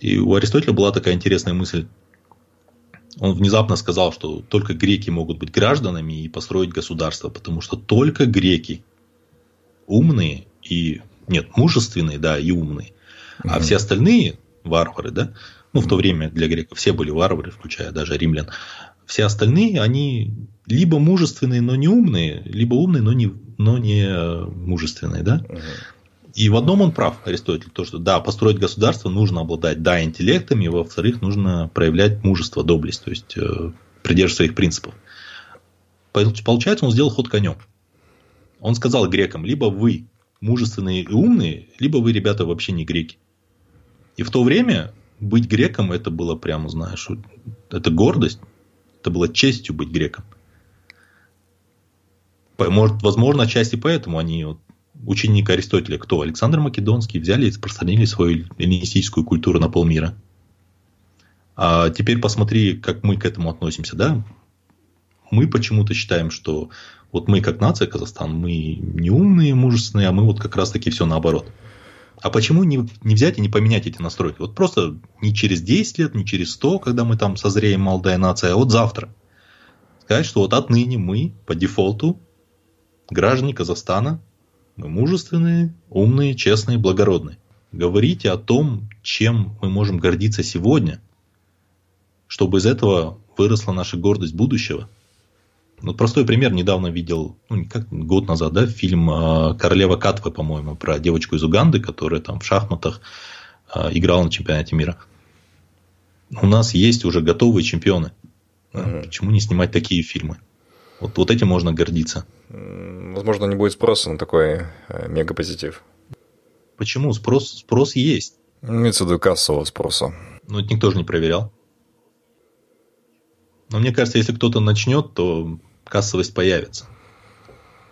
и у Аристотеля была такая интересная мысль. Он внезапно сказал, что только греки могут быть гражданами и построить государство, потому что только греки умные и нет мужественные, да, и умные, а все остальные варвары, да, ну в то время для греков все были варвары, включая даже римлян, все остальные, они либо мужественные, но не умные, либо умные, но не, но не э, мужественные, да? И в одном он прав, Аристотель, то, что да, построить государство нужно обладать, да, интеллектом, и во-вторых, нужно проявлять мужество, доблесть, то есть э, придерживаться своих принципов. Получается, он сделал ход конем. Он сказал грекам, либо вы мужественные и умные, либо вы, ребята, вообще не греки. И в то время быть греком это было прямо, знаешь, это гордость, это было честью быть греком. Может, возможно, отчасти поэтому они, вот, ученик Аристотеля, кто? Александр Македонский, взяли и распространили свою эллинистическую культуру на полмира. А теперь посмотри, как мы к этому относимся, да? Мы почему-то считаем, что вот мы как нация Казахстан, мы не умные, мужественные, а мы вот как раз таки все наоборот. А почему не, не взять и не поменять эти настройки? Вот просто не через 10 лет, не через 100, когда мы там созреем молодая нация, а вот завтра. Сказать, что вот отныне мы по дефолту граждане Казахстана, мы мужественные, умные, честные, благородные. Говорите о том, чем мы можем гордиться сегодня, чтобы из этого выросла наша гордость будущего – ну, простой пример. Недавно видел, ну, как год назад, да, фильм а, «Королева Катвы», по-моему, про девочку из Уганды, которая там в шахматах а, играла на чемпионате мира. У нас есть уже готовые чемпионы. Mm-hmm. Почему не снимать такие фильмы? Вот, вот этим можно гордиться. Возможно, не будет спроса на такой э, мегапозитив. Почему? Спрос, спрос есть. Имеется в виду кассового спроса. Ну, это никто же не проверял. Но мне кажется, если кто-то начнет, то кассовость появится.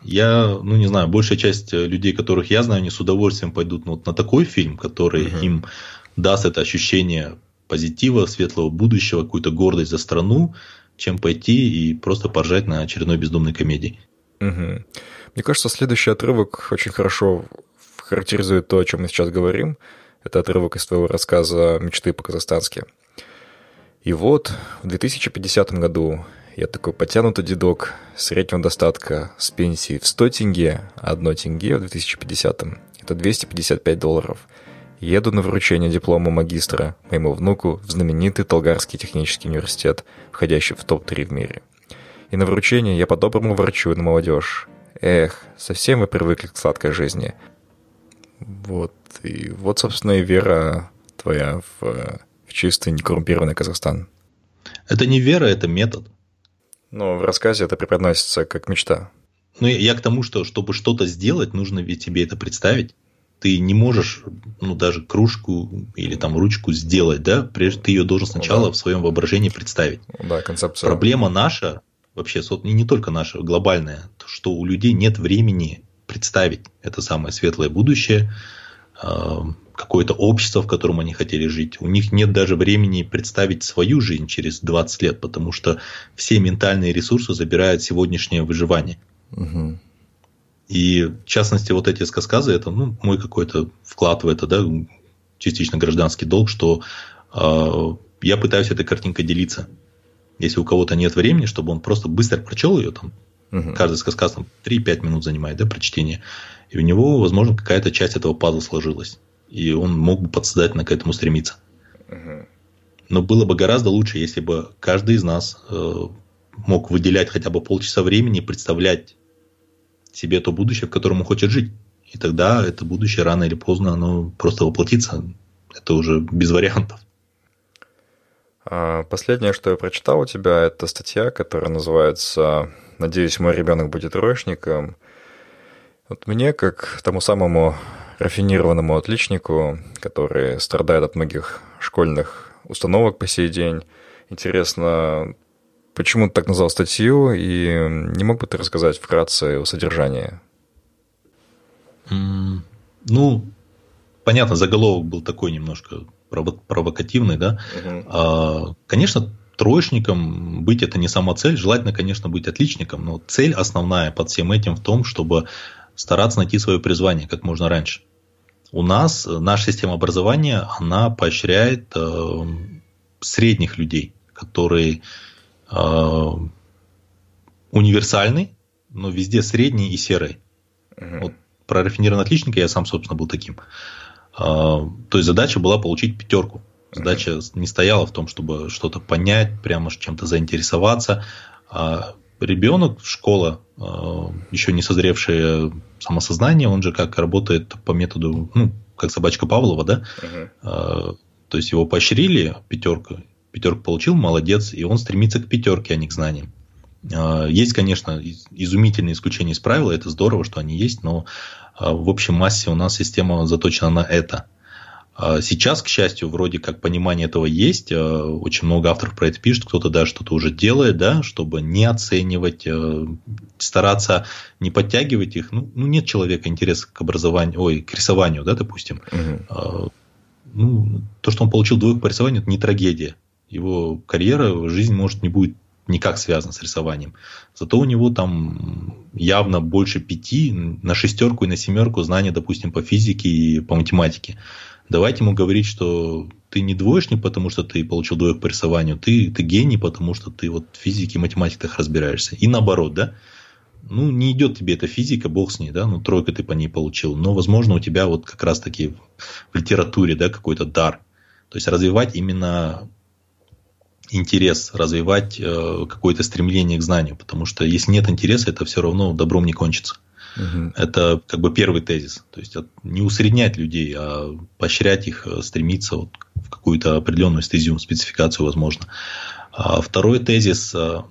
Я, ну не знаю, большая часть э, людей, которых я знаю, они с удовольствием пойдут ну, вот на такой фильм, который угу. им даст это ощущение позитива, светлого будущего, какую-то гордость за страну, чем пойти и просто поржать на очередной бездумной комедии. Угу. Мне кажется, следующий отрывок очень хорошо характеризует то, о чем мы сейчас говорим. Это отрывок из твоего рассказа «Мечты по-казахстански». И вот в 2050 году я такой потянутый дедок среднего достатка с пенсией в 100 тенге, а 1 тенге в 2050 это 255 долларов. Еду на вручение диплома магистра моему внуку в знаменитый Толгарский технический университет, входящий в топ-3 в мире. И на вручение я по-доброму ворчу на молодежь. Эх, совсем вы привыкли к сладкой жизни. Вот, и вот, собственно, и вера твоя в, в чистый некоррумпированный Казахстан. Это не вера, это метод. Но в рассказе это преподносится как мечта. Ну, я к тому, что чтобы что-то сделать, нужно ведь тебе это представить. Ты не можешь, ну, даже кружку или там ручку сделать, да, прежде ты ее должен сначала ну, да. в своем воображении представить. Да, концепция. Проблема наша, вообще, не, не только наша, глобальная, что у людей нет времени представить это самое светлое будущее, а, какое-то общество, в котором они хотели жить. У них нет даже времени представить свою жизнь через 20 лет, потому что все ментальные ресурсы забирают сегодняшнее выживание. Угу. И в частности, вот эти сказказы, это ну, мой какой-то вклад в это, да, частично гражданский долг, что э, я пытаюсь этой картинкой делиться. Если у кого-то нет времени, чтобы он просто быстро прочел ее, там, Угу. Каждый сказ там 3-5 минут занимает, да, прочтение. И у него, возможно, какая-то часть этого пазла сложилась. И он мог бы подсознательно к этому стремиться. Угу. Но было бы гораздо лучше, если бы каждый из нас э, мог выделять хотя бы полчаса времени и представлять себе то будущее, в котором он хочет жить. И тогда это будущее рано или поздно оно просто воплотится. Это уже без вариантов. А, последнее, что я прочитал у тебя, это статья, которая называется «Надеюсь, мой ребенок будет троечником». Вот мне, как тому самому рафинированному отличнику, который страдает от многих школьных установок по сей день, интересно, почему ты так назвал статью, и не мог бы ты рассказать вкратце о содержании? ну, понятно, заголовок был такой немножко провокативный, да. Угу. А, конечно, троечником быть это не сама цель. Желательно, конечно, быть отличником, но цель основная под всем этим в том, чтобы стараться найти свое призвание как можно раньше. У нас наша система образования, она поощряет э, средних людей, которые э, универсальны, но везде средний и серый. Угу. Вот про рафинированного отличника я сам, собственно, был таким. А, то есть задача была получить пятерку. Задача не стояла в том, чтобы что-то понять, прямо чем-то заинтересоваться. А ребенок, школа, а, еще не созревшее самосознание, он же как работает по методу, ну, как собачка Павлова, да? Uh-huh. То есть его поощрили, пятерка, пятерку получил, молодец, и он стремится к пятерке, а не к знаниям. Есть, конечно, изумительные исключения из правила, это здорово, что они есть, но в общем массе у нас система заточена на это. А, сейчас, к счастью, вроде как понимание этого есть. А, очень много авторов про это пишут, кто-то даже что-то уже делает, да, чтобы не оценивать, стараться не подтягивать их. Ну, ну нет человека интереса к образованию, ой, к рисованию, да, допустим. Угу. Ну, то, что он получил двойку по рисованию, это не трагедия. Его карьера, жизнь, может, не будет никак связано с рисованием. Зато у него там явно больше пяти на шестерку и на семерку знаний, допустим, по физике и по математике. Давайте ему говорить, что ты не двоечник, потому что ты получил двоек по рисованию, ты, ты гений, потому что ты вот в физике и математиках разбираешься. И наоборот, да? Ну, не идет тебе эта физика, бог с ней, да, ну, тройка ты по ней получил, но, возможно, у тебя вот как раз-таки в литературе, да, какой-то дар. То есть развивать именно интерес, развивать э, какое-то стремление к знанию, потому что если нет интереса, это все равно добром не кончится. Угу. Это как бы первый тезис. То есть не усреднять людей, а поощрять их э, стремиться вот в какую-то определенную стезию, спецификацию, возможно. А второй тезис э,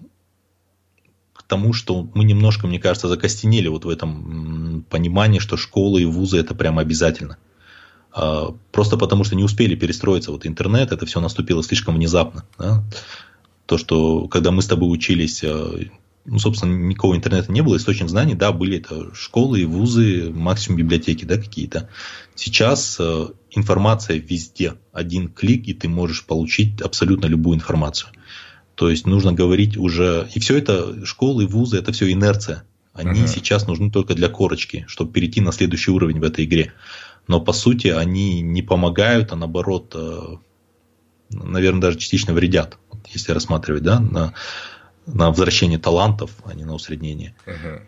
к тому, что мы немножко, мне кажется, закостенели вот в этом понимании, что школы и вузы это прямо обязательно. А, просто потому что не успели перестроиться. Вот интернет, это все наступило слишком внезапно. Да? То, что когда мы с тобой учились, а, ну, собственно, никакого интернета не было, источник знаний, да, были это школы, вузы, максимум библиотеки, да, какие-то. Сейчас э, информация везде, один клик, и ты можешь получить абсолютно любую информацию. То есть нужно говорить уже, и все это, школы, вузы, это все инерция. Они uh-huh. сейчас нужны только для корочки, чтобы перейти на следующий уровень в этой игре но по сути они не помогают, а наоборот, э, наверное, даже частично вредят, если рассматривать да, на, на возвращение талантов, а не на усреднение. Угу.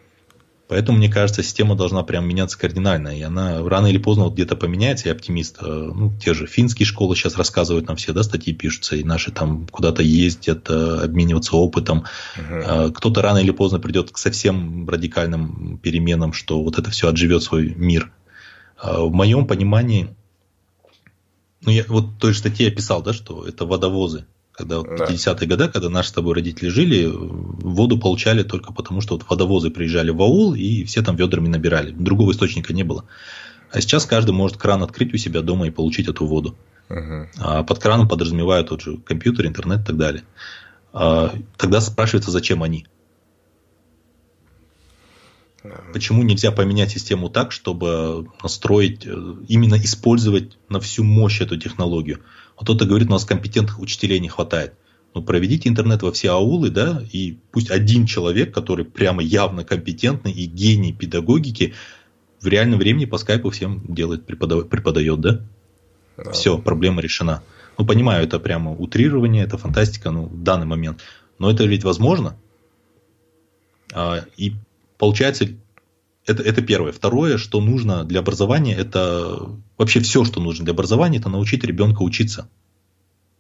Поэтому, мне кажется, система должна прям меняться кардинально. И она рано или поздно вот где-то поменяется, я оптимист. Э, ну, те же финские школы сейчас рассказывают нам все, да, статьи пишутся, и наши там куда-то ездят, э, обмениваться опытом. Угу. Кто-то рано или поздно придет к совсем радикальным переменам, что вот это все отживет свой мир. В моем понимании, ну, я вот в той же статье я писал, да, что это водовозы. Когда вот да. 50-е годы, когда наши с тобой родители жили, воду получали только потому, что вот водовозы приезжали в аул, и все там ведрами набирали. Другого источника не было. А сейчас каждый может кран открыть у себя дома и получить эту воду. Угу. А под краном подразумевают тот же компьютер, интернет и так далее. А тогда спрашивается, зачем они? Почему нельзя поменять систему так, чтобы настроить, э, именно использовать на всю мощь эту технологию? А кто-то говорит, у нас компетентных учителей не хватает. Ну, проведите интернет во все аулы, да, и пусть один человек, который прямо явно компетентный и гений педагогики, в реальном времени по скайпу всем делает, преподает, преподает да? да? Все, проблема решена. Ну, понимаю, это прямо утрирование, это фантастика, ну, в данный момент. Но это ведь возможно. А, и получается, это, это первое. Второе, что нужно для образования, это вообще все, что нужно для образования, это научить ребенка учиться.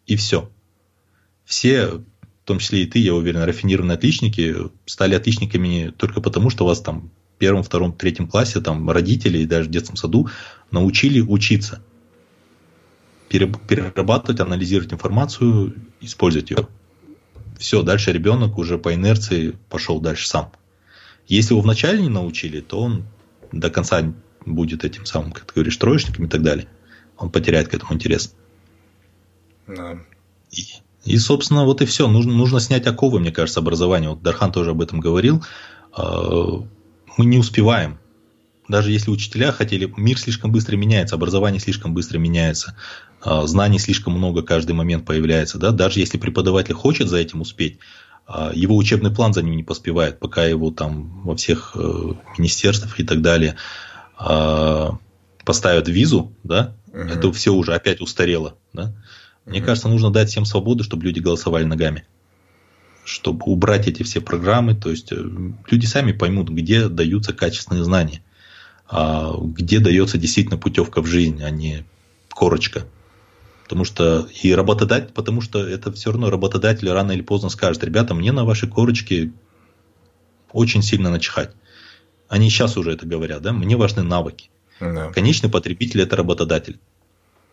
И все. Все, в том числе и ты, я уверен, рафинированные отличники, стали отличниками только потому, что вас там в первом, втором, третьем классе там родители и даже в детском саду научили учиться. Перерабатывать, анализировать информацию, использовать ее. Все, дальше ребенок уже по инерции пошел дальше сам. Если его вначале не научили, то он до конца будет этим самым, как ты говоришь, троечником и так далее. Он потеряет к этому интерес. Да. И, и, собственно, вот и все. Нужно, нужно снять оковы, мне кажется, образование. Вот Дархан тоже об этом говорил. А, мы не успеваем. Даже если учителя хотели, мир слишком быстро меняется, образование слишком быстро меняется, а, знаний слишком много каждый момент появляется. Да? Даже если преподаватель хочет за этим успеть, его учебный план за ним не поспевает, пока его там во всех э, министерствах и так далее а, поставят визу, да, угу. это все уже опять устарело, да. Мне угу. кажется, нужно дать всем свободу, чтобы люди голосовали ногами, чтобы убрать эти все программы, то есть э, люди сами поймут, где даются качественные знания, а где дается действительно путевка в жизнь, а не корочка. Потому что и работодатель, потому что это все равно работодатель рано или поздно скажет, ребята, мне на вашей корочке очень сильно начихать. Они сейчас уже это говорят, да, мне важны навыки. Да. Конечный потребитель это работодатель.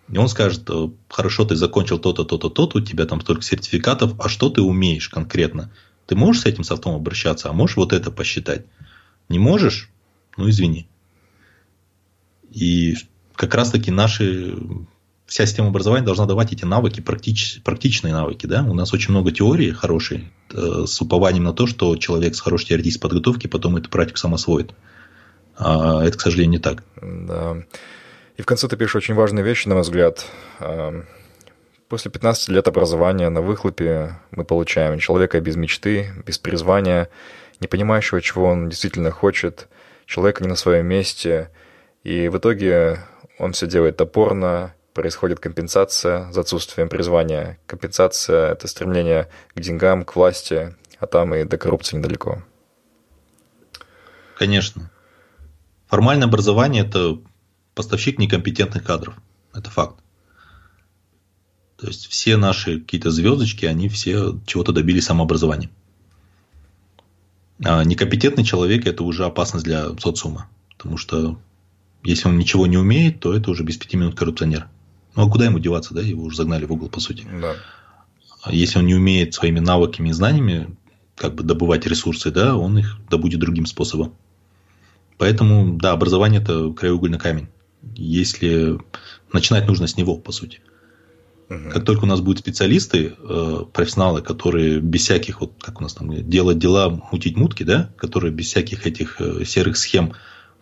И он скажет, «Э, хорошо, ты закончил то-то, то-то, то-то, у тебя там столько сертификатов, а что ты умеешь конкретно? Ты можешь с этим софтом обращаться, а можешь вот это посчитать? Не можешь? Ну, извини. И как раз-таки наши вся система образования должна давать эти навыки, практич, практичные навыки. Да? У нас очень много теории хорошей, э, с упованием на то, что человек с хорошей теоретической подготовки потом эту практику сам освоит. А это, к сожалению, не так. Да. И в конце ты пишешь очень важные вещи, на мой взгляд. А, после 15 лет образования на выхлопе мы получаем человека без мечты, без призвания, не понимающего, чего он действительно хочет, человека не на своем месте. И в итоге он все делает топорно, происходит компенсация за отсутствием призвания. Компенсация — это стремление к деньгам, к власти, а там и до коррупции недалеко. Конечно. Формальное образование – это поставщик некомпетентных кадров. Это факт. То есть все наши какие-то звездочки, они все чего-то добились самообразования. А некомпетентный человек – это уже опасность для социума. Потому что если он ничего не умеет, то это уже без пяти минут коррупционер. Ну а куда ему деваться, да? Его уже загнали в угол, по сути. Да. А если он не умеет своими навыками и знаниями как бы добывать ресурсы, да, он их добудет другим способом. Поэтому, да, образование это краеугольный камень. Если начинать нужно с него, по сути. Угу. Как только у нас будут специалисты, э, профессионалы, которые без всяких, вот как у нас там, делать дела, мутить мутки, да, которые без всяких этих э, серых схем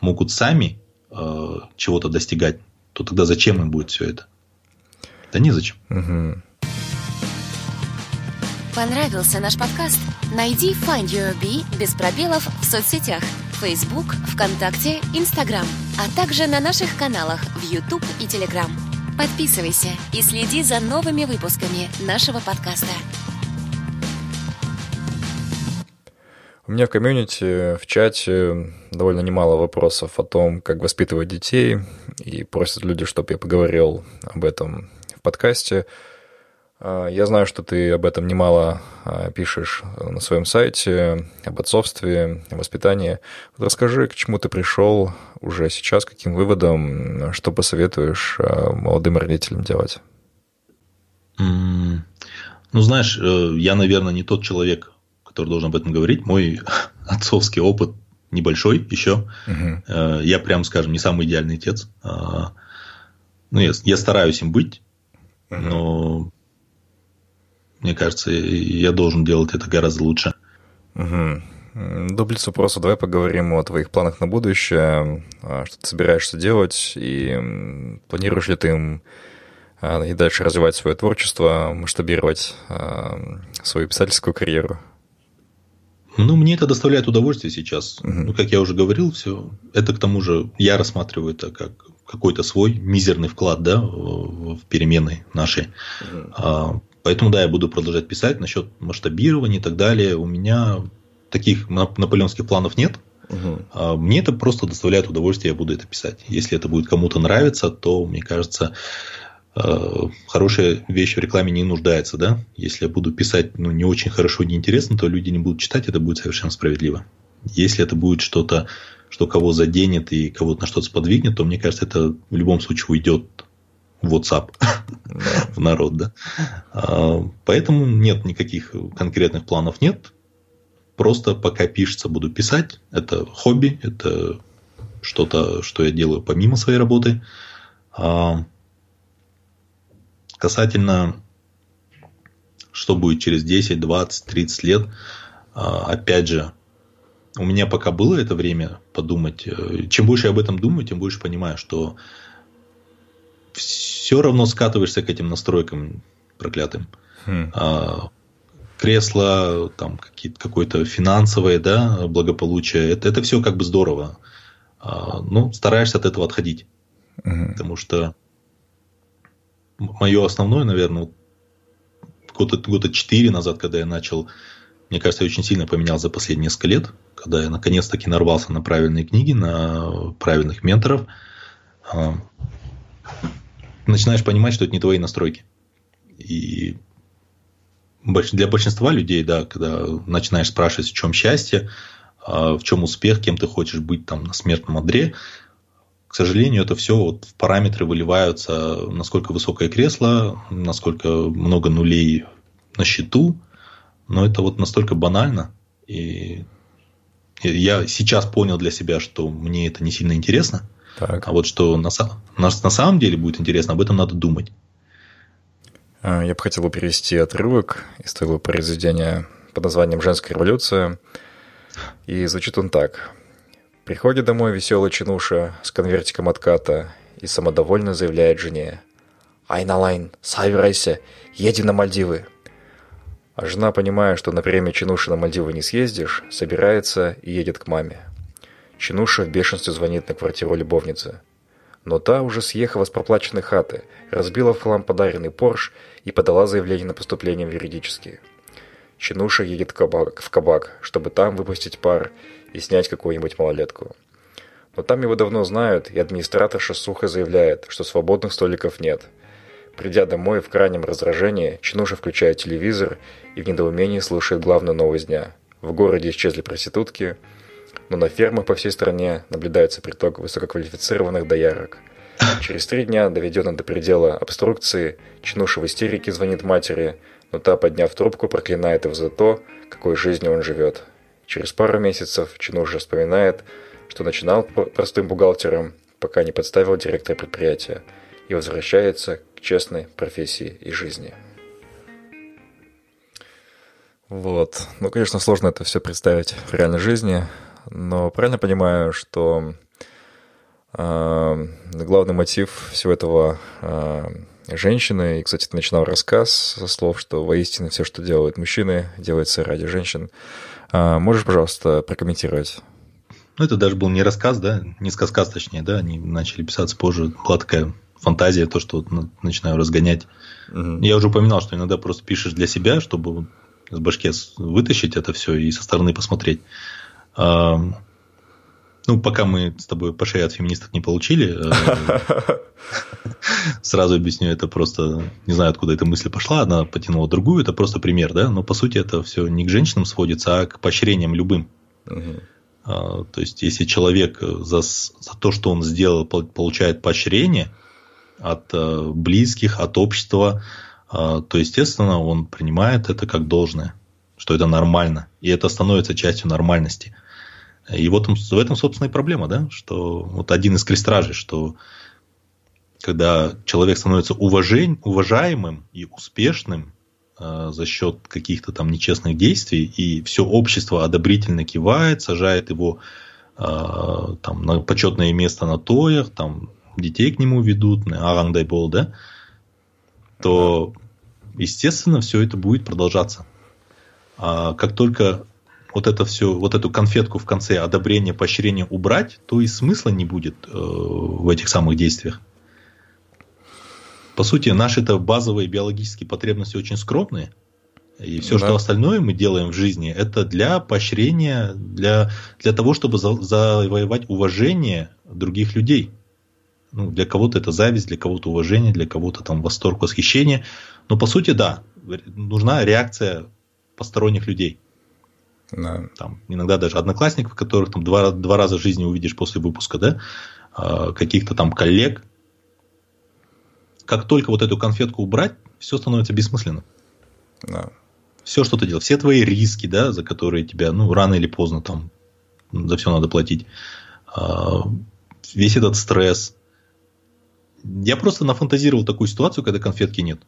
могут сами э, чего-то достигать, то тогда зачем им будет все это? Да незачем. Угу. Понравился наш подкаст? Найди Find Your Bee без пробелов в соцсетях Facebook, ВКонтакте, Instagram, а также на наших каналах в YouTube и Telegram. Подписывайся и следи за новыми выпусками нашего подкаста. У меня в комьюнити, в чате довольно немало вопросов о том, как воспитывать детей, и просят люди, чтобы я поговорил об этом подкасте. А, я знаю, что ты об этом немало а, пишешь на своем сайте, об отцовстве, о воспитании. Вот расскажи, к чему ты пришел уже сейчас, каким выводом, что посоветуешь а, молодым родителям делать? Ну, знаешь, э, я, наверное, не тот человек, который должен об этом говорить. Мой отцовский опыт небольшой еще. Угу. Я, прям скажем, не самый идеальный отец. Ну, я, я стараюсь им быть, Угу. Но мне кажется, я должен делать это гораздо лучше. Угу. Дублиц вопроса. Давай поговорим о твоих планах на будущее. А, что ты собираешься делать? И планируешь ли ты им а, и дальше развивать свое творчество, масштабировать а, свою писательскую карьеру? Ну, мне это доставляет удовольствие сейчас. Угу. Ну, как я уже говорил, все. Это к тому же я рассматриваю это как какой-то свой мизерный вклад да, в перемены наши. А, поэтому, да, я буду продолжать писать насчет масштабирования и так далее. У меня таких наполеонских планов нет. Угу. Мне это просто доставляет удовольствие, я буду это писать. Если это будет кому-то нравиться, то, мне кажется, а, хорошая вещь в рекламе не нуждается, да? Если я буду писать ну, не очень хорошо, не интересно, то люди не будут читать, это будет совершенно справедливо. Если это будет что-то, что кого заденет и кого-то на что-то сподвигнет, то, мне кажется, это в любом случае уйдет в WhatsApp в народ, да. А, поэтому нет никаких конкретных планов нет. Просто пока пишется, буду писать. Это хобби, это что-то, что я делаю помимо своей работы. А, касательно, что будет через 10, 20, 30 лет, а, опять же, у меня пока было это время подумать. Э, чем больше я об этом думаю, тем больше понимаю, что все равно скатываешься к этим настройкам проклятым. Хм. А, кресло, там какие-то какое-то финансовое, да, благополучие, это, это все как бы здорово. А, но стараешься от этого отходить. Угу. Потому что мое основное, наверное, года, года 4 назад, когда я начал, мне кажется, я очень сильно поменял за последние несколько лет, когда я наконец-таки нарвался на правильные книги, на правильных менторов. А, начинаешь понимать, что это не твои настройки. И для большинства людей, да, когда начинаешь спрашивать, в чем счастье, а, в чем успех, кем ты хочешь быть там на смертном одре, к сожалению, это все вот в параметры выливаются, насколько высокое кресло, насколько много нулей на счету, но это вот настолько банально. И я сейчас понял для себя, что мне это не сильно интересно. Так. А вот что на, на, на самом деле будет интересно, об этом надо думать. А, я бы хотел бы перевести отрывок из твоего произведения под названием «Женская революция». И звучит он так. Приходит домой веселый чинуша с конвертиком отката и самодовольно заявляет жене. «Айналайн, собирайся, едем на Мальдивы». А жена, понимая, что на премию чинуши на Мальдивы не съездишь, собирается и едет к маме. Чинуша в бешенстве звонит на квартиру любовницы. Но та, уже съехала с проплаченной хаты, разбила в хлам подаренный Порш и подала заявление на поступление в юридические. Чинуша едет в кабак, чтобы там выпустить пар и снять какую-нибудь малолетку. Но там его давно знают, и администраторша сухо заявляет, что свободных столиков нет. Придя домой в крайнем раздражении, Чинуша включает телевизор и в недоумении слушает главную новость дня. В городе исчезли проститутки – но на фермах по всей стране наблюдается приток высококвалифицированных доярок. Через три дня, доведенный до предела обструкции, Чинуша в истерике звонит матери, но та, подняв трубку, проклинает его за то, какой жизнью он живет. Через пару месяцев Чинуша вспоминает, что начинал простым бухгалтером, пока не подставил директора предприятия, и возвращается к честной профессии и жизни. Вот. Ну, конечно, сложно это все представить в реальной жизни, но правильно понимаю, что э, главный мотив всего этого э, женщины, и, кстати, ты начинал рассказ со слов, что воистину все, что делают мужчины, делается ради женщин. Э, можешь, пожалуйста, прокомментировать? Ну, это даже был не рассказ, да, не сказка, точнее, да, они начали писаться позже. Была такая фантазия, то, что вот начинаю разгонять. Угу. Я уже упоминал, что иногда просто пишешь для себя, чтобы с башки вытащить это все и со стороны посмотреть. Ну, пока мы с тобой по шее от феминисток не получили, э, сразу объясню, это просто, не знаю, откуда эта мысль пошла, она потянула другую, это просто пример, да, но по сути это все не к женщинам сводится, а к поощрениям любым. А, то есть, если человек за, за то, что он сделал, получает поощрение от э, близких, от общества, а, то, естественно, он принимает это как должное, что это нормально, и это становится частью нормальности – и вот в этом, собственно, и проблема, да, что вот один из крестражей, что когда человек становится уважень, уважаемым и успешным э, за счет каких-то там нечестных действий, и все общество одобрительно кивает, сажает его э, там, на почетное место на тоях, там детей к нему ведут, аран дай бол, да, то, естественно, все это будет продолжаться. А как только вот это все, вот эту конфетку в конце одобрения, поощрения убрать, то и смысла не будет э, в этих самых действиях. По сути, наши это базовые биологические потребности очень скромные. И все, да. что остальное мы делаем в жизни, это для поощрения, для, для того, чтобы за, завоевать уважение других людей. Ну, для кого-то это зависть, для кого-то уважение, для кого-то там восторг, восхищение. Но по сути, да, нужна реакция посторонних людей. Да. Там, иногда даже одноклассников, которых там два, два раза в жизни увидишь после выпуска, да, а, каких-то там коллег. Как только вот эту конфетку убрать, все становится бессмысленным. Да. Все, что ты делаешь, все твои риски, да, за которые тебя, ну, рано или поздно там за все надо платить. А, весь этот стресс. Я просто нафантазировал такую ситуацию, когда конфетки нет.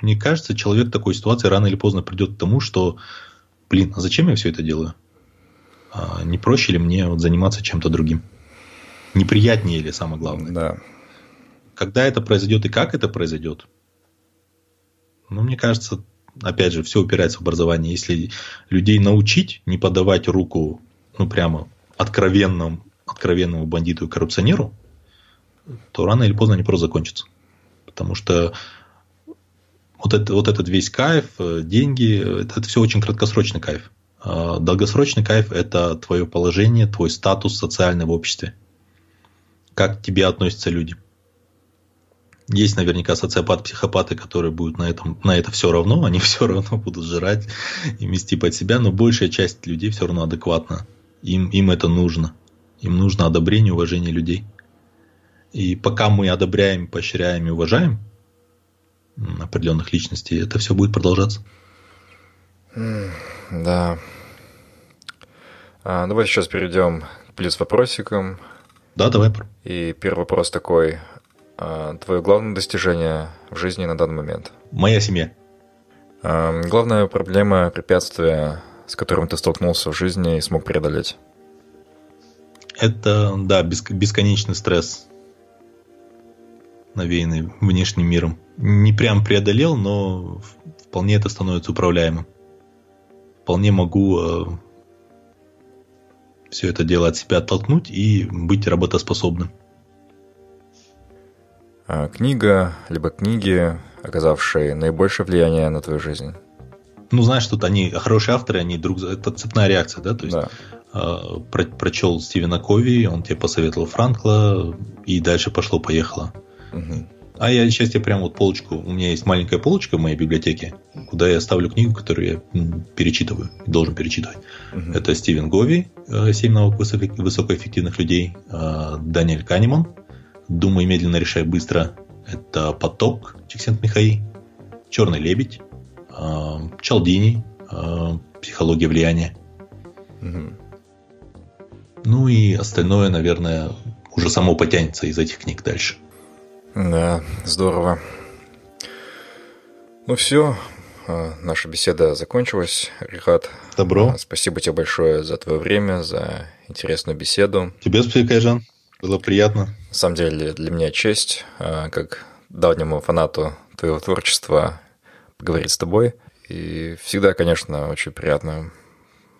Мне кажется, человек в такой ситуации рано или поздно придет к тому, что блин, а зачем я все это делаю? А не проще ли мне вот заниматься чем-то другим? Неприятнее ли, самое главное? Да. Когда это произойдет и как это произойдет? Ну, мне кажется, опять же, все упирается в образование. Если людей научить не подавать руку, ну, прямо откровенному, откровенному бандиту и коррупционеру, то рано или поздно они просто закончатся. Потому что вот, это, вот этот весь кайф, э, деньги, это, это все очень краткосрочный кайф. А долгосрочный кайф – это твое положение, твой статус социальный в обществе. Как к тебе относятся люди. Есть наверняка социопаты, психопаты, которые будут на, этом, на это все равно, они все равно будут жрать и мести под себя, но большая часть людей все равно адекватна. Им, им это нужно. Им нужно одобрение, уважение людей. И пока мы одобряем, поощряем и уважаем – определенных личностей, это все будет продолжаться. Да. А, давай сейчас перейдем к плюс-вопросикам. Да, давай. И первый вопрос такой. А, твое главное достижение в жизни на данный момент? Моя семья. А, главная проблема, препятствие, с которым ты столкнулся в жизни и смог преодолеть? Это, да, бесконечный стресс навеянный внешним миром. Не прям преодолел, но вполне это становится управляемым. Вполне могу э, все это дело от себя оттолкнуть и быть работоспособным. А книга, либо книги, оказавшие наибольшее влияние на твою жизнь? Ну, знаешь, тут они, хорошие авторы, они друг... Это цепная реакция, да? То есть да. э, про, прочел Стивена Кови, он тебе посоветовал Франкла, и дальше пошло-поехало. А я сейчас тебе прям вот полочку, у меня есть маленькая полочка в моей библиотеке, куда я ставлю книгу, которую я перечитываю, должен перечитывать. Угу. Это Стивен Гови, э, «Семь навыков высокоэффективных людей», э, Даниэль Канеман, «Думай медленно, решай быстро», это «Поток» Чиксент Михаи, «Черный лебедь», э, Чалдини, «Психология влияния». Угу. Ну и остальное, наверное, уже само потянется из этих книг дальше. Да, здорово. Ну все, а, наша беседа закончилась, Рихат. Добро. А, спасибо тебе большое за твое время, за интересную беседу. Тебе спасибо, Кайжан. Было приятно. На самом деле для меня честь, а, как давнему фанату твоего творчества, поговорить с тобой. И всегда, конечно, очень приятно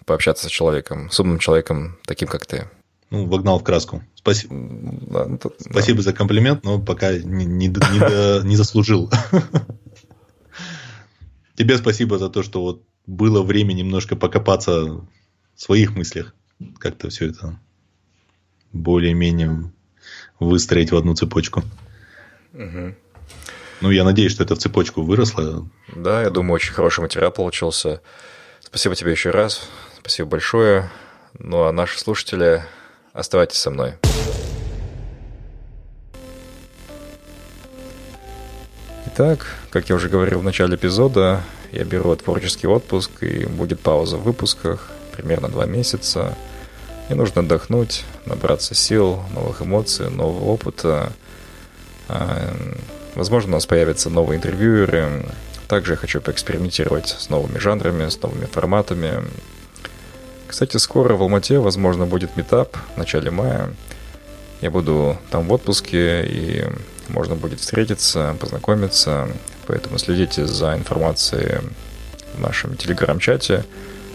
пообщаться с человеком, с умным человеком, таким как ты. Ну, вогнал в краску. Спасибо. Да, тут, Спасибо да. за комплимент, но пока не, не, не, до, не заслужил. Тебе спасибо за то, что вот было время немножко покопаться в своих мыслях. Как-то все это более-менее выстроить в одну цепочку. Угу. Ну, я надеюсь, что это в цепочку выросло. Да, я думаю, очень хороший материал получился. Спасибо тебе еще раз. Спасибо большое. Ну, а наши слушатели Оставайтесь со мной. Итак, как я уже говорил в начале эпизода, я беру творческий отпуск, и будет пауза в выпусках, примерно два месяца. Мне нужно отдохнуть, набраться сил, новых эмоций, нового опыта. А, возможно, у нас появятся новые интервьюеры. Также я хочу поэкспериментировать с новыми жанрами, с новыми форматами. Кстати, скоро в Алмате, возможно, будет метап в начале мая. Я буду там в отпуске, и можно будет встретиться, познакомиться. Поэтому следите за информацией в нашем телеграм-чате.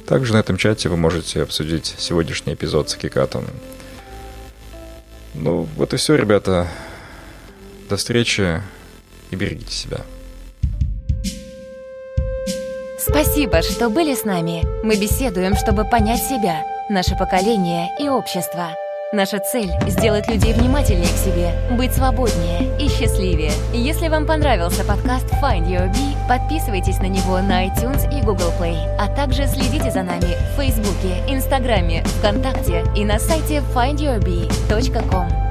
Также на этом чате вы можете обсудить сегодняшний эпизод с Акикатом. Ну, вот и все, ребята. До встречи и берегите себя. Спасибо, что были с нами. Мы беседуем, чтобы понять себя, наше поколение и общество. Наша цель — сделать людей внимательнее к себе, быть свободнее и счастливее. Если вам понравился подкаст Find Your Bee, подписывайтесь на него на iTunes и Google Play, а также следите за нами в Фейсбуке, Инстаграме, ВКонтакте и на сайте findyourbee.com.